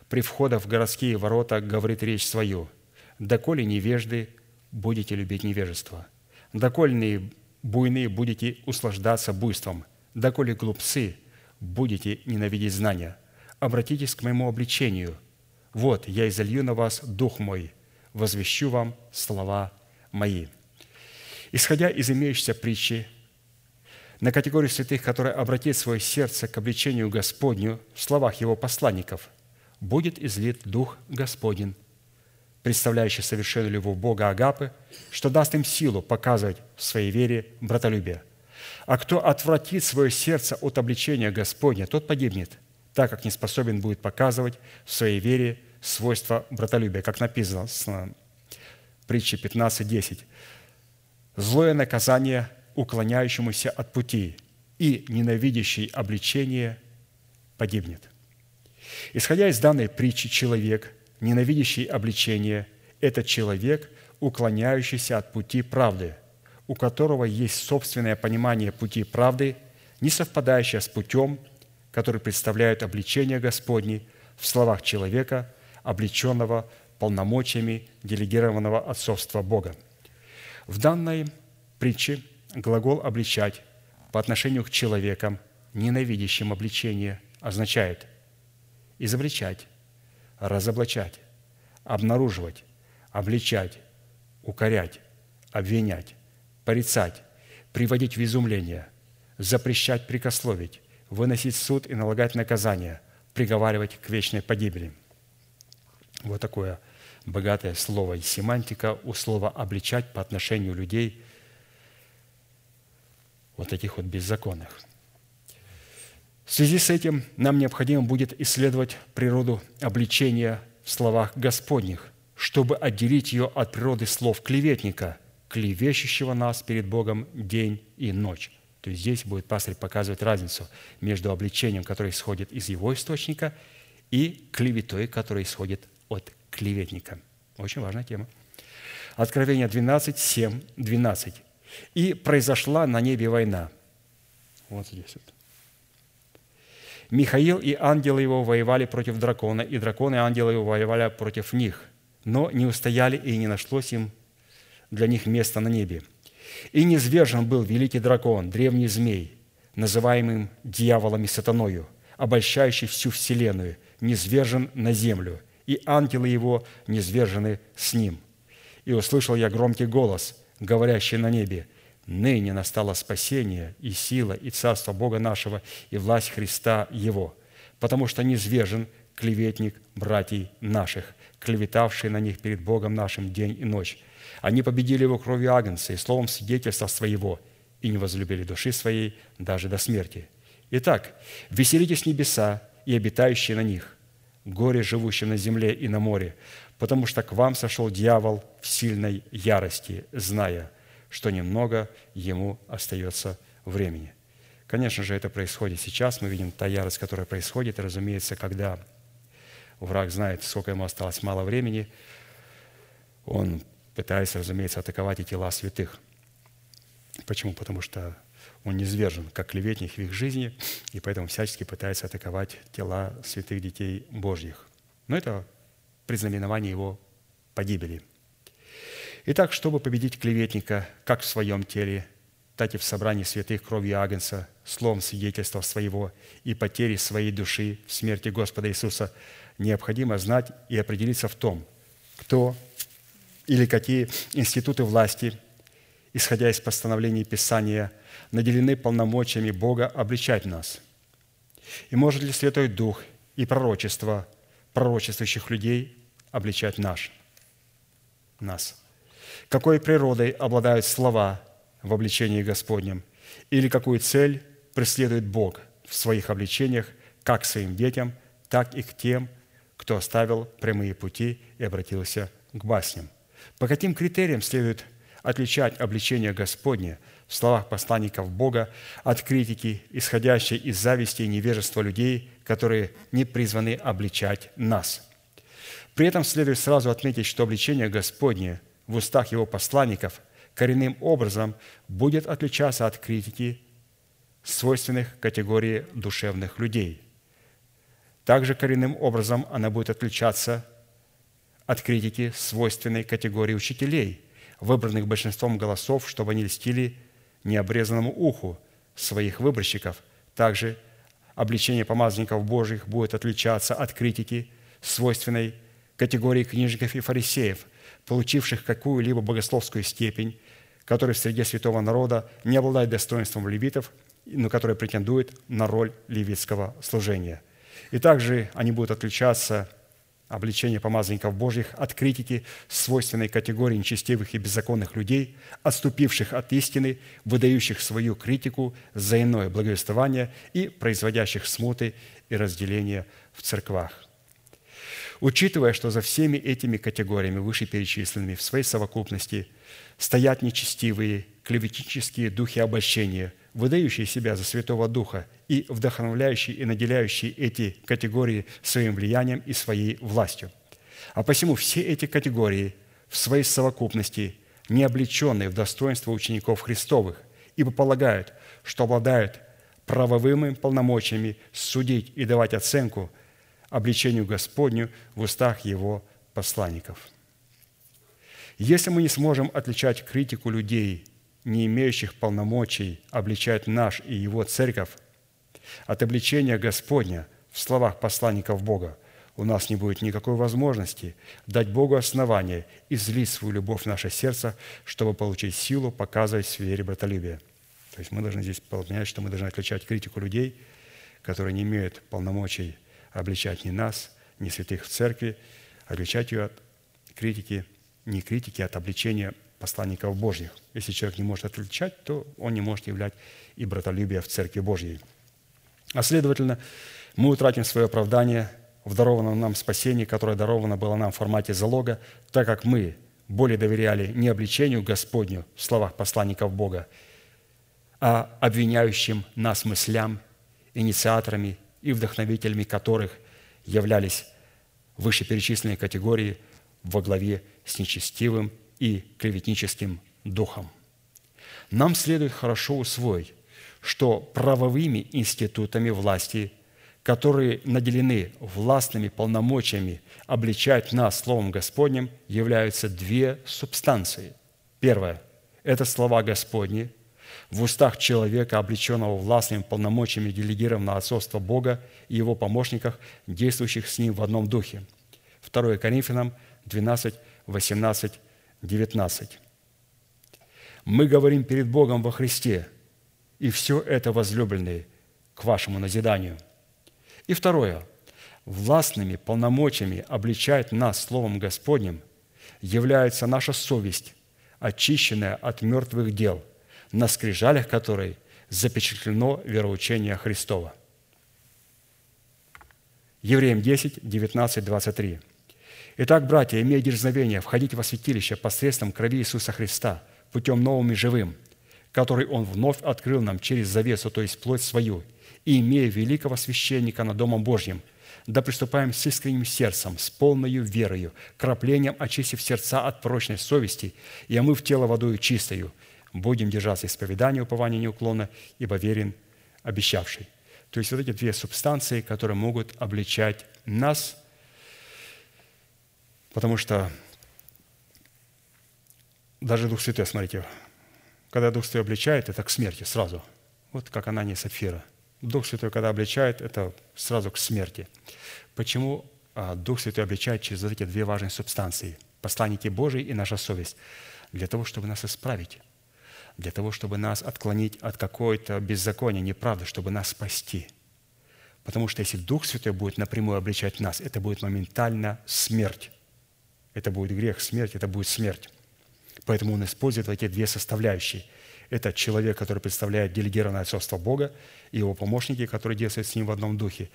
Speaker 1: при входах в городские ворота говорит речь свою. Доколе невежды будете любить невежество, докольные буйные будете услаждаться буйством, доколе глупцы будете ненавидеть знания. Обратитесь к моему обличению. Вот, я изолью на вас дух мой, возвещу вам слова мои». Исходя из имеющейся притчи, на категорию святых, которые обратит свое сердце к обличению Господню в словах его посланников – будет излит Дух Господень, представляющий совершенную любовь Бога Агапы, что даст им силу показывать в своей вере братолюбие. А кто отвратит свое сердце от обличения Господня, тот погибнет, так как не способен будет показывать в своей вере свойства братолюбия, как написано в притче 15.10. «Злое наказание уклоняющемуся от пути и ненавидящий обличение погибнет». Исходя из данной притчи, человек, ненавидящий обличение, это человек, уклоняющийся от пути правды, у которого есть собственное понимание пути правды, не совпадающее с путем, который представляет обличение Господне в словах человека, облеченного полномочиями делегированного отцовства Бога. В данной притче глагол «обличать» по отношению к человекам, ненавидящим обличение, означает изобличать, разоблачать, обнаруживать, обличать, укорять, обвинять, порицать, приводить в изумление, запрещать прикословить, выносить суд и налагать наказание, приговаривать к вечной погибели. Вот такое богатое слово и семантика у слова «обличать» по отношению людей вот таких вот беззаконных – в связи с этим нам необходимо будет исследовать природу обличения в словах Господних, чтобы отделить ее от природы слов клеветника, клевещущего нас перед Богом день и ночь. То есть здесь будет пастырь показывать разницу между обличением, которое исходит из его источника, и клеветой, которая исходит от клеветника. Очень важная тема. Откровение 12, 7, 12. «И произошла на небе война». Вот здесь вот. Михаил и ангелы его воевали против дракона, и драконы и ангелы его воевали против них, но не устояли, и не нашлось им для них места на небе. И низвержен был великий дракон, древний змей, называемым дьяволом и сатаною, обольщающий всю вселенную, низвержен на землю, и ангелы его низвержены с ним. И услышал я громкий голос, говорящий на небе – ныне настало спасение и сила, и царство Бога нашего, и власть Христа Его, потому что низвержен клеветник братьев наших, клеветавший на них перед Богом нашим день и ночь. Они победили его кровью Агнца и словом свидетельства своего, и не возлюбили души своей даже до смерти. Итак, веселитесь небеса и обитающие на них, горе живущим на земле и на море, потому что к вам сошел дьявол в сильной ярости, зная – что немного ему остается времени. Конечно же, это происходит сейчас. Мы видим та ярость, которая происходит. И, разумеется, когда враг знает, сколько ему осталось мало времени, он пытаясь, разумеется, атаковать и тела святых. Почему? Потому что он не свержен, как клеветник в их жизни, и поэтому всячески пытается атаковать тела святых детей Божьих. Но это признаменование его погибели. Итак, чтобы победить клеветника как в своем теле, так и в собрании святых кровью Агнца, словом свидетельства своего и потери своей души в смерти Господа Иисуса, необходимо знать и определиться в том, кто или какие институты власти, исходя из постановлений Писания, наделены полномочиями Бога обличать нас. И может ли Святой Дух и пророчество пророчествующих людей обличать наш, нас? Какой природой обладают слова в обличении Господнем? Или какую цель преследует Бог в своих обличениях как своим детям, так и к тем, кто оставил прямые пути и обратился к басням – по каким критериям следует отличать обличение Господне в словах посланников Бога от критики, исходящей из зависти и невежества людей, которые не призваны обличать нас? При этом следует сразу отметить, что обличение Господне в устах его посланников коренным образом будет отличаться от критики свойственных категории душевных людей. Также коренным образом она будет отличаться от критики свойственной категории учителей, выбранных большинством голосов, чтобы они льстили необрезанному уху своих выборщиков. Также обличение помазанников Божьих будет отличаться от критики, свойственной категории книжников и фарисеев, получивших какую-либо богословскую степень, которые в среде святого народа не обладают достоинством левитов, но которые претендуют на роль левитского служения. И также они будут отличаться обличение помазанников Божьих от критики свойственной категории нечестивых и беззаконных людей, отступивших от истины, выдающих свою критику за иное благовествование и производящих смуты и разделения в церквах. Учитывая, что за всеми этими категориями, вышеперечисленными в своей совокупности, стоят нечестивые, клеветические духи обольщения – выдающие себя за Святого Духа и вдохновляющие и наделяющие эти категории своим влиянием и своей властью. А посему все эти категории в своей совокупности не облеченные в достоинство учеников Христовых, ибо полагают, что обладают правовыми полномочиями судить и давать оценку обличению Господню в устах Его посланников. Если мы не сможем отличать критику людей не имеющих полномочий обличать наш и его церковь, от обличения Господня в словах посланников Бога у нас не будет никакой возможности дать Богу основание излить свою любовь в наше сердце, чтобы получить силу показывать в вере. То есть мы должны здесь понять, что мы должны отличать критику людей, которые не имеют полномочий обличать ни нас, ни святых в церкви, отличать ее от критики, не критики, а от обличения посланников Божьих. Если человек не может отличать, то он не может являть и братолюбие в Церкви Божьей. А следовательно, мы утратим свое оправдание в дарованном нам спасении, которое даровано было нам в формате залога, так как мы более доверяли не обличению Господню в словах посланников Бога, а обвиняющим нас мыслям, инициаторами и вдохновителями которых являлись вышеперечисленные категории во главе с нечестивым и клеветническим духом. Нам следует хорошо усвоить, что правовыми институтами власти, которые наделены властными полномочиями обличать нас Словом Господним, являются две субстанции. Первое – это слова Господни в устах человека, облеченного властными полномочиями делегированного отцовства Бога и его помощниках, действующих с ним в одном духе. 2 Коринфянам 12, 18, 19. Мы говорим перед Богом во Христе, и все это, возлюбленные, к вашему назиданию. И второе. Властными полномочиями обличать нас Словом Господним является наша совесть, очищенная от мертвых дел, на скрижалях которой запечатлено вероучение Христова. Евреям 10, 19, 23. Итак, братья, имея дерзновение входить во святилище посредством крови Иисуса Христа, путем новым и живым, который Он вновь открыл нам через завесу, то есть плоть свою, и имея великого священника над Домом Божьим, да приступаем с искренним сердцем, с полной верою, краплением очистив сердца от прочной совести и омыв тело водою чистою, будем держаться исповедания, упования неуклонно, ибо верен обещавший». То есть вот эти две субстанции, которые могут обличать нас, потому что даже Дух Святой, смотрите, когда Дух Святой обличает, это к смерти сразу. Вот как она не сапфира. Дух Святой, когда обличает, это сразу к смерти. Почему а, Дух Святой обличает через вот эти две важные субстанции? Посланники Божии и наша совесть. Для того, чтобы нас исправить. Для того, чтобы нас отклонить от какой-то беззакония, неправды, чтобы нас спасти. Потому что если Дух Святой будет напрямую обличать нас, это будет моментально смерть. Это будет грех, смерть, это будет смерть. Поэтому он использует эти две составляющие – это человек, который представляет делегированное отцовство Бога, и его помощники, которые действуют с ним в одном духе.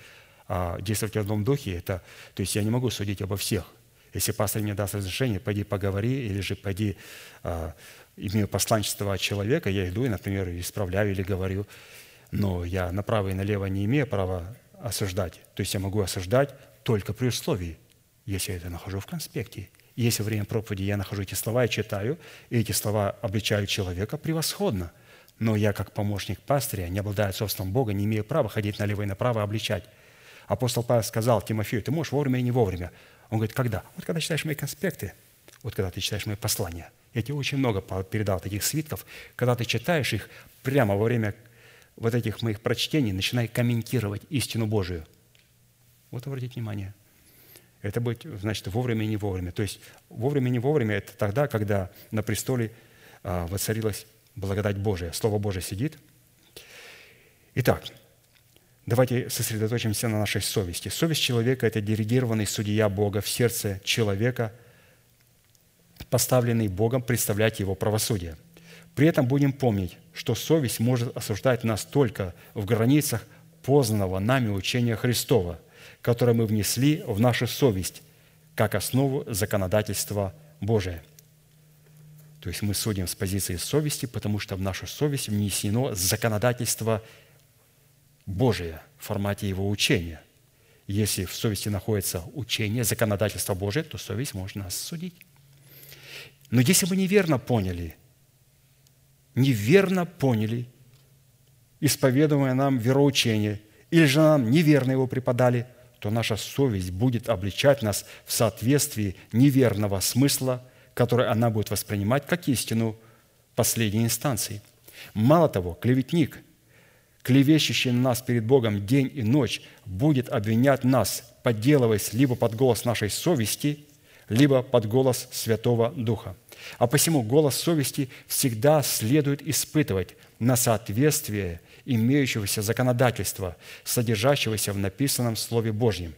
Speaker 1: А действовать в одном духе – это… То есть я не могу судить обо всех. Если пастор мне даст разрешение, пойди поговори, или же пойди, а, имею посланчество от человека, я иду и, например, исправляю или говорю, но я направо и налево не имею права осуждать. То есть я могу осуждать только при условии, если я это нахожу в конспекте – если во время проповеди я нахожу эти слова и читаю, и эти слова обличают человека, превосходно. Но я, как помощник пастыря, не обладая собственным Бога, не имею права ходить налево и направо обличать. Апостол Павел сказал Тимофею, ты можешь вовремя и не вовремя. Он говорит, когда? Вот когда читаешь мои конспекты, вот когда ты читаешь мои послания. Я тебе очень много передал таких свитков. Когда ты читаешь их, прямо во время вот этих моих прочтений начинай комментировать истину Божию. Вот обратите внимание – это будет, значит, вовремя и не вовремя. То есть вовремя и не вовремя – это тогда, когда на престоле а, воцарилась благодать Божия. Слово Божие сидит. Итак, давайте сосредоточимся на нашей совести. Совесть человека – это диригированный судья Бога в сердце человека, поставленный Богом представлять его правосудие. При этом будем помнить, что совесть может осуждать нас только в границах познанного нами учения Христова – которое мы внесли в нашу совесть как основу законодательства Божия. То есть мы судим с позиции совести, потому что в нашу совесть внесено законодательство Божие в формате его учения. Если в совести находится учение, законодательство Божие, то совесть может нас судить. Но если мы неверно поняли, неверно поняли исповедуемое нам вероучение, или же нам неверно его преподали – то наша совесть будет обличать нас в соответствии неверного смысла, который она будет воспринимать как истину последней инстанции. Мало того, клеветник, клевещущий на нас перед Богом день и ночь, будет обвинять нас, подделываясь либо под голос нашей совести, либо под голос Святого Духа. А посему голос совести всегда следует испытывать на соответствие имеющегося законодательства, содержащегося в написанном Слове Божьем.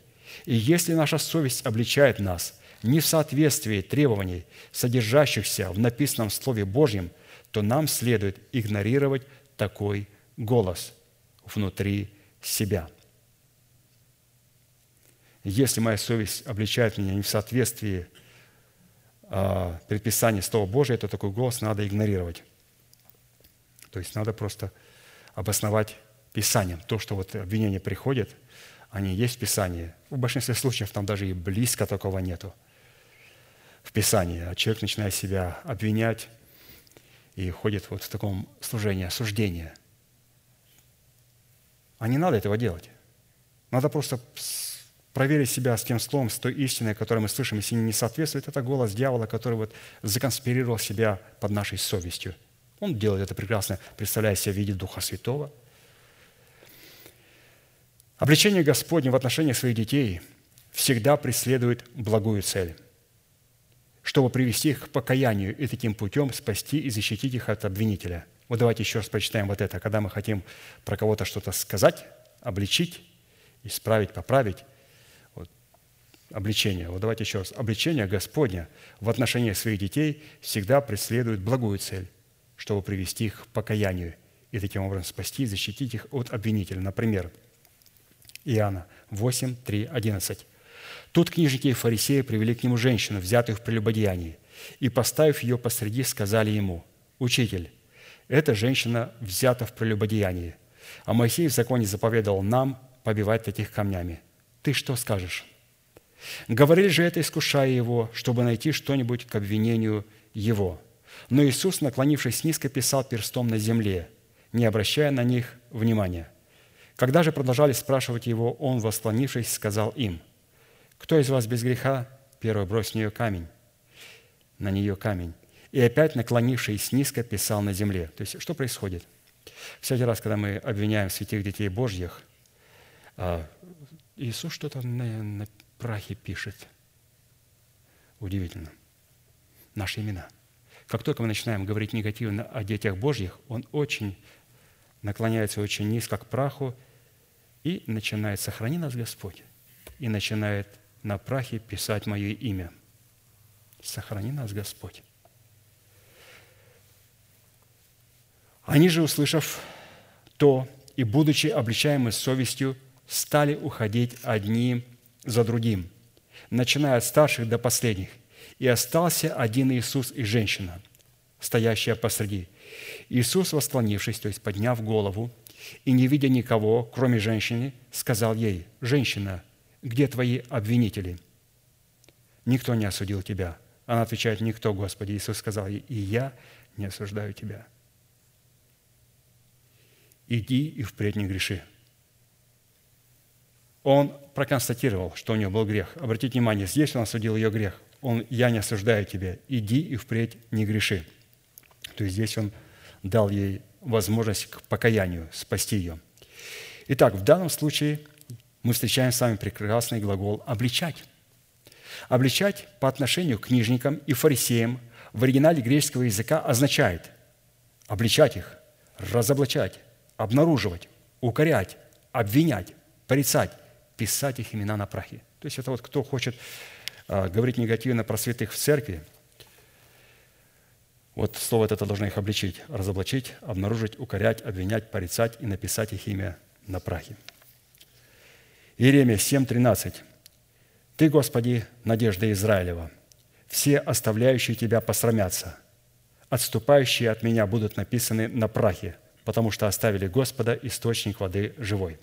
Speaker 1: И если наша совесть обличает нас не в соответствии требований, содержащихся в написанном Слове Божьем, то нам следует игнорировать такой голос внутри себя. Если моя совесть обличает меня не в соответствии э, предписаний Слова Божия, то такой голос надо игнорировать. То есть надо просто обосновать Писанием. То, что вот обвинения приходят, они есть в Писании. В большинстве случаев там даже и близко такого нету в Писании. А человек начинает себя обвинять и ходит вот в таком служении осуждения. А не надо этого делать. Надо просто проверить себя с тем словом, с той истиной, которую мы слышим. Если не соответствует, это голос дьявола, который вот законспирировал себя под нашей совестью – он делает это прекрасно, представляя себя в виде Духа Святого. Обличение Господне в отношении своих детей всегда преследует благую цель, чтобы привести их к покаянию и таким путем спасти и защитить их от обвинителя. Вот давайте еще раз прочитаем вот это. Когда мы хотим про кого-то что-то сказать, обличить, исправить, поправить, обличение. Вот давайте еще раз. Обличение Господня в отношении своих детей всегда преследует благую цель чтобы привести их к покаянию и таким образом спасти и защитить их от обвинителя. Например, Иоанна 8, 3, 11. Тут книжники и фарисеи привели к нему женщину, взятую в прелюбодеянии, и, поставив ее посреди, сказали ему, «Учитель, эта женщина взята в прелюбодеянии, а Моисей в законе заповедал нам побивать таких камнями». ты что скажешь?» Говорили же это, искушая его, чтобы найти что-нибудь к обвинению его. Но Иисус, наклонившись низко, писал перстом на земле, не обращая на них внимания. Когда же продолжали спрашивать его, он, восклонившись, сказал им, «Кто из вас без греха? Первый брось в нее камень». На нее камень. И опять, наклонившись низко, писал на земле. То есть, что происходит? Всякий раз, когда мы обвиняем святых детей Божьих, а, Иисус что-то на, на прахе пишет. Удивительно. Наши имена. Как только мы начинаем говорить негативно о детях Божьих, он очень наклоняется очень низко к праху и начинает «Сохрани нас, Господь!» и начинает на прахе писать мое имя. «Сохрани нас, Господь!» Они же, услышав то и будучи обличаемы совестью, стали уходить одни за другим, начиная от старших до последних. И остался один Иисус и женщина, стоящая посреди. Иисус, восклонившись, то есть подняв голову, и не видя никого, кроме женщины, сказал ей, «Женщина, где твои обвинители?» «Никто не осудил тебя». Она отвечает, «Никто, Господи». Иисус сказал ей, «И я не осуждаю тебя». «Иди и впредь не греши». Он проконстатировал, что у нее был грех. Обратите внимание, здесь он осудил ее грех. Он, «Я не осуждаю тебя, иди и впредь не греши». То есть здесь он дал ей возможность к покаянию, спасти ее. Итак, в данном случае мы встречаем с вами прекрасный глагол «обличать». Обличать по отношению к книжникам и фарисеям в оригинале греческого языка означает обличать их, разоблачать, обнаруживать, укорять, обвинять, порицать, писать их имена на прахе. То есть это вот кто хочет а, говорить негативно про святых в церкви, вот слово это должно их обличить, разоблачить, обнаружить, укорять, обвинять, порицать и написать их имя на прахе. Иеремия 7:13. «Ты, Господи, надежда Израилева, все оставляющие Тебя посрамятся, отступающие от Меня будут написаны на прахе, потому что оставили Господа, источник воды живой».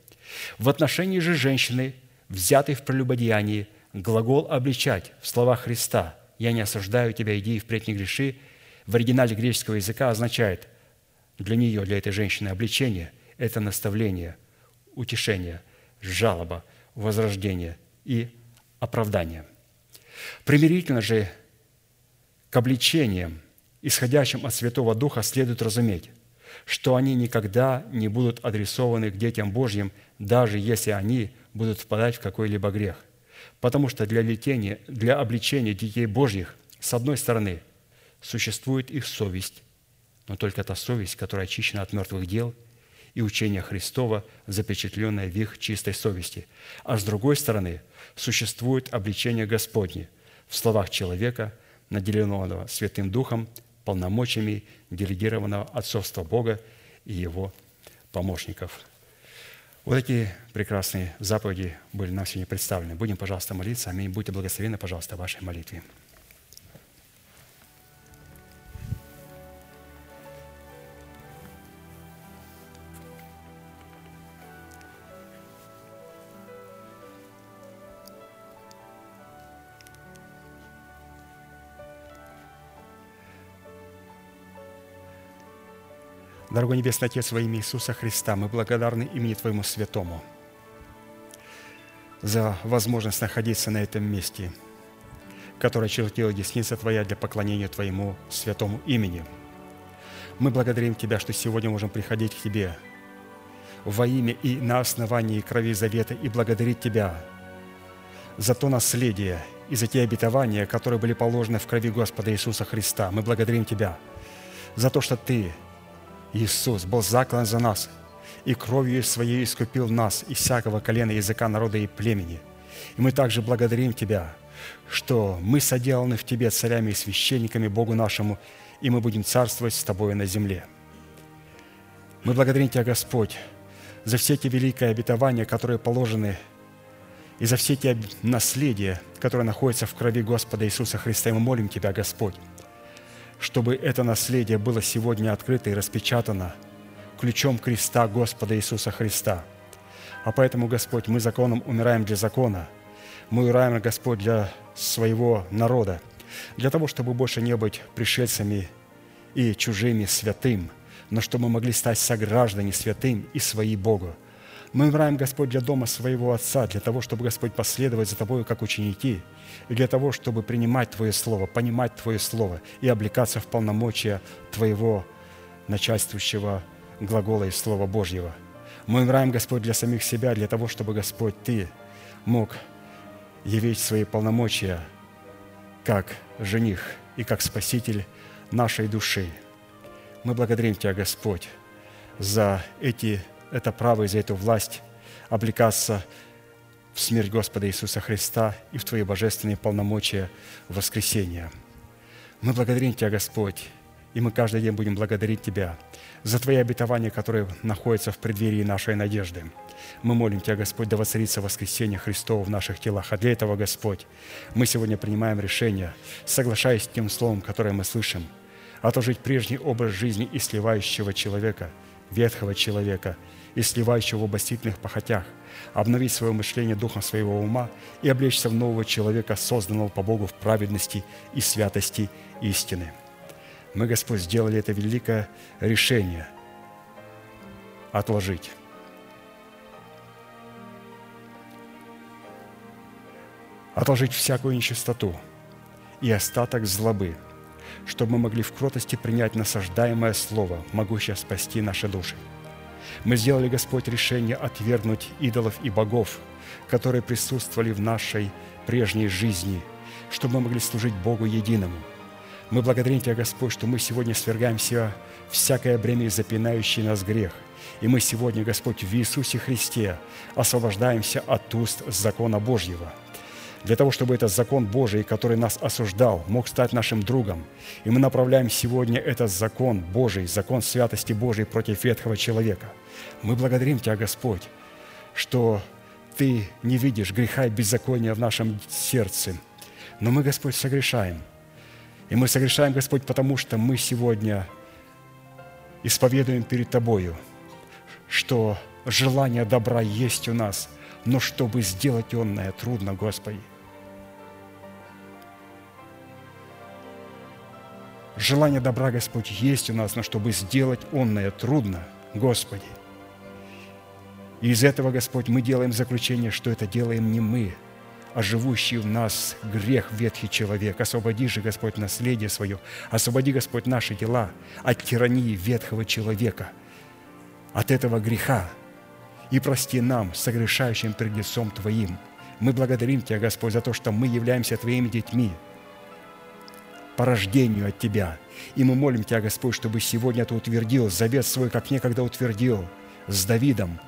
Speaker 1: В отношении же женщины, взятой в прелюбодеянии, глагол «обличать» в словах Христа «Я не осуждаю тебя, иди и впредь не греши» в оригинале греческого языка означает для нее, для этой женщины, обличение – это наставление, утешение, жалоба, возрождение и оправдание. Примирительно же к обличениям, исходящим от Святого Духа, следует разуметь, что они никогда не будут адресованы к детям Божьим, даже если они будут впадать в какой-либо грех. Потому что для, летения, для обличения детей Божьих, с одной стороны, существует их совесть, но только та совесть, которая очищена от мертвых дел и учения Христова, запечатленная в их чистой совести. А с другой стороны, существует обличение Господне в словах человека, наделенного Святым Духом, полномочиями делегированного отцовства Бога и Его помощников. Вот эти прекрасные заповеди были нам сегодня представлены. Будем, пожалуйста, молиться. Аминь. Будьте благословены, пожалуйста, в вашей молитве. Дорогой Небесный Отец, во имя Иисуса Христа, мы благодарны имени Твоему Святому за возможность находиться на этом месте, которое чертила десница Твоя для поклонения Твоему святому имени. Мы благодарим Тебя, что сегодня можем приходить к Тебе во имя и на основании крови завета и благодарить Тебя за то наследие и за те обетования, которые были положены в крови Господа Иисуса Христа. Мы благодарим Тебя за то, что Ты – Иисус был заклан за нас, и кровью Своей искупил нас из всякого колена, языка, народа и племени. И мы также благодарим Тебя, что мы соделаны в Тебе царями и священниками Богу нашему, и мы будем царствовать с Тобою на земле. Мы благодарим Тебя, Господь, за все те великие обетования, которые положены, и за все те наследия, которые находятся в крови Господа Иисуса Христа. И мы молим Тебя, Господь, чтобы это наследие было сегодня открыто и распечатано ключом креста Господа Иисуса Христа. А поэтому, Господь, мы законом умираем для закона. Мы умираем, Господь, для своего народа, для того, чтобы больше не быть пришельцами и чужими святым, но чтобы мы могли стать сограждане святым и свои Богу. Мы умираем, Господь, для дома своего Отца, для того, чтобы, Господь, последовать за Тобою, как ученики, и для того, чтобы принимать Твое Слово, понимать Твое Слово и облекаться в полномочия Твоего начальствующего глагола и Слова Божьего. Мы умираем, Господь, для самих себя, для того, чтобы, Господь, Ты мог явить свои полномочия как жених и как спаситель нашей души. Мы благодарим Тебя, Господь, за эти, это право и за эту власть облекаться в смерть Господа Иисуса Христа и в Твои божественные полномочия воскресения. Мы благодарим Тебя, Господь, и мы каждый день будем благодарить Тебя за Твои обетования, которые находятся в преддверии нашей надежды. Мы молим Тебя, Господь, да воцарится воскресение Христова в наших телах. А для этого, Господь, мы сегодня принимаем решение, соглашаясь с тем словом, которое мы слышим, отложить прежний образ жизни и сливающего человека, ветхого человека, и сливающего в обостительных похотях, обновить свое мышление духом своего ума и облечься в нового человека, созданного по Богу в праведности и святости истины – мы, Господь, сделали это великое решение отложить. Отложить всякую нечистоту и остаток злобы, чтобы мы могли в кротости принять насаждаемое Слово, могущее спасти наши души. Мы сделали, Господь, решение отвергнуть идолов и богов, которые присутствовали в нашей прежней жизни, чтобы мы могли служить Богу единому – мы благодарим Тебя, Господь, что мы сегодня свергаемся всякое бремя и запинающий нас грех. И мы сегодня, Господь, в Иисусе Христе освобождаемся от уст закона Божьего. Для того, чтобы этот закон Божий, который нас осуждал, мог стать нашим другом. И мы направляем сегодня этот закон Божий, закон святости Божией против ветхого человека. Мы благодарим Тебя, Господь, что Ты не видишь греха и беззакония в нашем сердце. Но мы, Господь, согрешаем – и мы согрешаем, Господь, потому что мы сегодня исповедуем перед Тобою, что желание добра есть у нас, но чтобы сделать онное трудно, Господи. Желание добра, Господь, есть у нас, но чтобы сделать онное трудно, Господи. И из этого, Господь, мы делаем заключение, что это делаем не мы – а живущий в нас грех ветхий человек. Освободи же, Господь, наследие свое. Освободи, Господь, наши дела от тирании ветхого человека, от этого греха. И прости нам, согрешающим перед лицом Твоим. Мы благодарим Тебя, Господь, за то, что мы являемся Твоими детьми по рождению от Тебя. И мы молим Тебя, Господь, чтобы сегодня Ты утвердил завет свой, как некогда утвердил с Давидом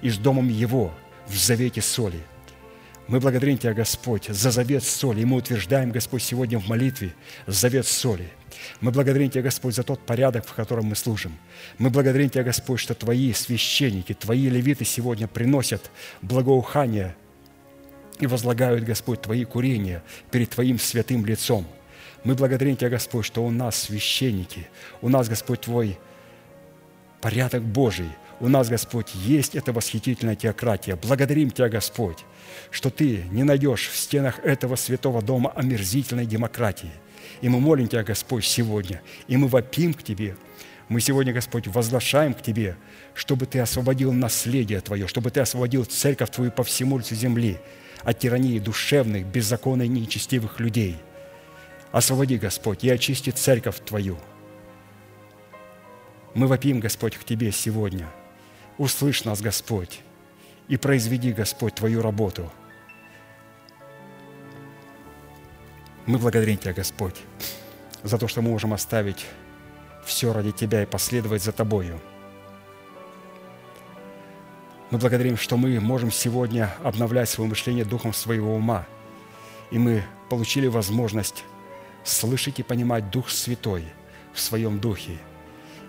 Speaker 1: и с домом его в завете соли – мы благодарим Тебя, Господь, за завет соли. И мы утверждаем, Господь, сегодня в молитве завет соли. Мы благодарим Тебя, Господь, за тот порядок, в котором мы служим. Мы благодарим Тебя, Господь, что Твои священники, Твои левиты сегодня приносят благоухание и возлагают, Господь, Твои курения перед Твоим святым лицом. Мы благодарим Тебя, Господь, что у нас священники, у нас, Господь, Твой порядок Божий, у нас, Господь, есть эта восхитительная теократия. Благодарим Тебя, Господь, что Ты не найдешь в стенах этого святого дома омерзительной демократии. И мы молим Тебя, Господь, сегодня, и мы вопим к Тебе. Мы сегодня, Господь, возглашаем к Тебе, чтобы Ты освободил наследие Твое, чтобы Ты освободил церковь Твою по всему лицу земли от тирании душевных, беззаконных, нечестивых людей. Освободи, Господь, и очисти церковь Твою. Мы вопим, Господь, к Тебе сегодня. Услышь нас, Господь, и произведи, Господь, Твою работу. Мы благодарим Тебя, Господь, за то, что мы можем оставить все ради Тебя и последовать за Тобою. Мы благодарим, что мы можем сегодня обновлять свое мышление духом своего ума, и мы получили возможность слышать и понимать Дух Святой в своем духе.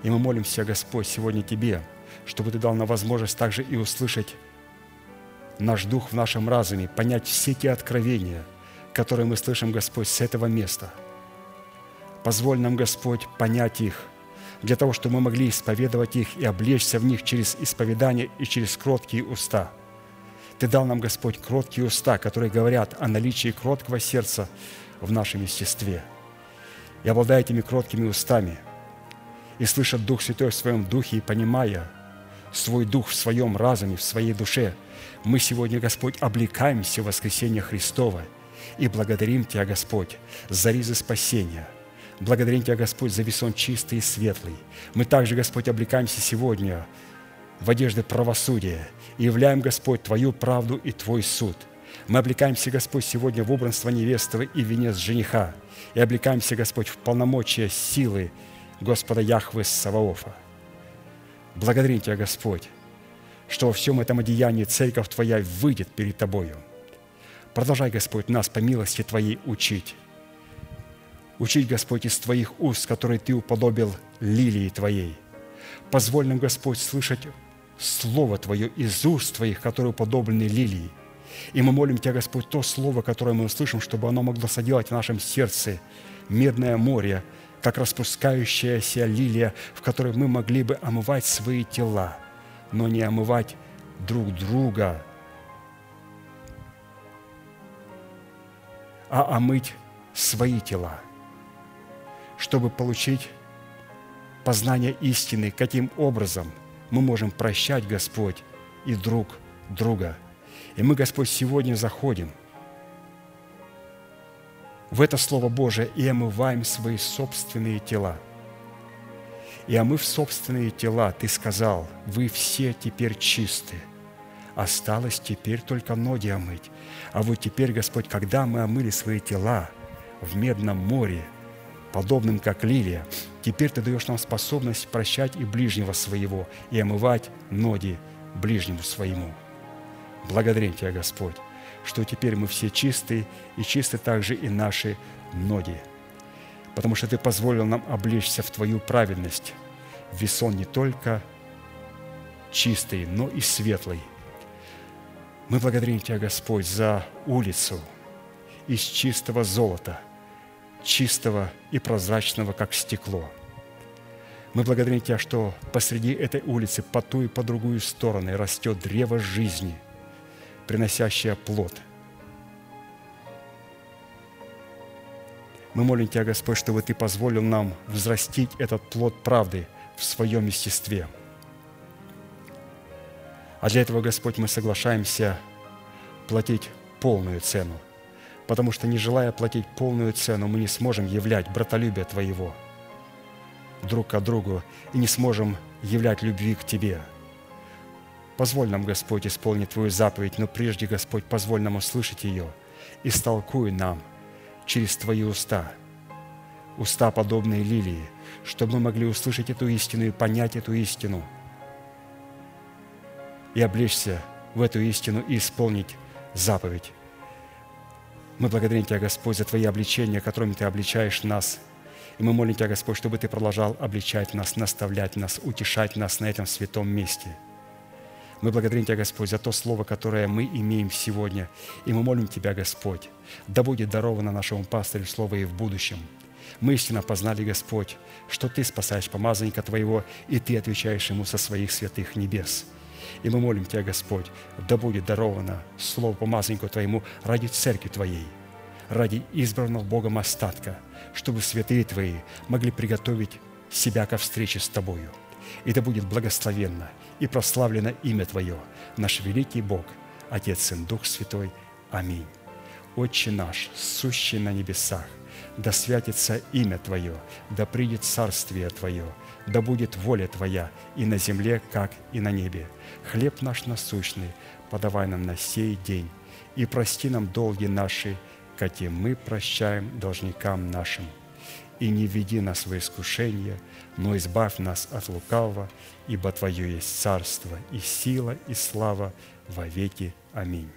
Speaker 1: И мы молимся, Господь, сегодня Тебе, чтобы Ты дал нам возможность также и услышать наш дух в нашем разуме, понять все те откровения, которые мы слышим, Господь, с этого места. Позволь нам, Господь, понять их, для того, чтобы мы могли исповедовать их и облечься в них через исповедание и через кроткие уста. Ты дал нам, Господь, кроткие уста, которые говорят о наличии кроткого сердца в нашем естестве. И обладая этими кроткими устами, и слыша Дух Святой в своем духе, и понимая свой дух в своем разуме, в своей душе, мы сегодня, Господь, облекаемся в воскресение Христова и благодарим Тебя, Господь, за ризы спасения – Благодарим Тебя, Господь, за весон чистый и светлый. Мы также, Господь, облекаемся сегодня в одежды правосудия и являем, Господь, Твою правду и Твой суд. Мы облекаемся, Господь, сегодня в убранство невесты и венец жениха, и облекаемся, Господь, в полномочия силы Господа Яхвы Саваофа. Благодарим Тебя, Господь, что во всем этом одеянии Церковь Твоя выйдет перед Тобою. Продолжай, Господь, нас по милости Твоей учить, Учить, Господь, из Твоих уст, которые Ты уподобил лилии Твоей. Позволь нам, Господь, слышать Слово Твое из уст Твоих, которые уподоблены лилии. И мы молим Тебя, Господь, то Слово, которое мы услышим, чтобы оно могло соделать в нашем сердце медное море, как распускающаяся лилия, в которой мы могли бы омывать свои тела, но не омывать друг друга, а омыть свои тела – чтобы получить познание истины, каким образом мы можем прощать, Господь, и друг друга. И мы, Господь, сегодня заходим в это Слово Божие и омываем свои собственные тела. И омыв собственные тела, Ты сказал, вы все теперь чисты. Осталось теперь только ноги омыть. А вот теперь, Господь, когда мы омыли свои тела в Медном море – подобным как лилия. Теперь Ты даешь нам способность прощать и ближнего своего, и омывать ноги ближнему своему. Благодарим Тебя, Господь, что теперь мы все чистые, и чисты также и наши ноги, потому что Ты позволил нам облечься в Твою праведность, в весон не только чистый, но и светлый. Мы благодарим Тебя, Господь, за улицу из чистого золота – чистого и прозрачного, как стекло. Мы благодарим Тебя, что посреди этой улицы по ту и по другую стороны растет древо жизни, приносящее плод. Мы молим Тебя, Господь, чтобы Ты позволил нам взрастить этот плод правды в своем естестве. А для этого, Господь, мы соглашаемся платить полную цену – потому что, не желая платить полную цену, мы не сможем являть братолюбие Твоего друг к другу и не сможем являть любви к Тебе. Позволь нам, Господь, исполнить Твою заповедь, но прежде, Господь, позволь нам услышать ее и столкуй нам через Твои уста, уста, подобные лилии, чтобы мы могли услышать эту истину и понять эту истину, и облечься в эту истину и исполнить заповедь мы благодарим Тебя, Господь, за Твои обличения, которыми Ты обличаешь нас. И мы молим Тебя, Господь, чтобы Ты продолжал обличать нас, наставлять нас, утешать нас на этом святом месте. Мы благодарим Тебя, Господь, за то слово, которое мы имеем сегодня. И мы молим Тебя, Господь, да будет даровано нашему пастырю слово и в будущем. Мы истинно познали, Господь, что Ты спасаешь помазанника Твоего, и Ты отвечаешь ему со своих святых небес – и мы молим Тебя, Господь, да будет даровано Слово помазаннику Твоему ради Церкви Твоей, ради избранного Богом остатка, чтобы святые Твои могли приготовить себя ко встрече с Тобою. И да будет благословенно и прославлено имя Твое, наш великий Бог, Отец, Сын, Дух Святой. Аминь. Отче наш, сущий на небесах, да святится имя Твое, да придет царствие Твое, да будет воля Твоя и на земле, как и на небе. Хлеб наш насущный подавай нам на сей день, и прости нам долги наши, как и мы прощаем должникам нашим. И не веди нас в искушение, но избавь нас от лукавого, ибо Твое есть царство и сила и слава во веки. Аминь.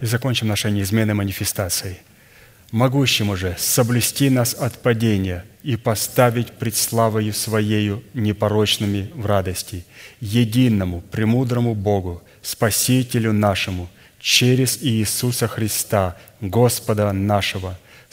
Speaker 1: И закончим нашей неизменной манифестацией – могущему же соблюсти нас от падения и поставить пред славою Своею непорочными в радости, единому, премудрому Богу, Спасителю нашему, через Иисуса Христа, Господа нашего,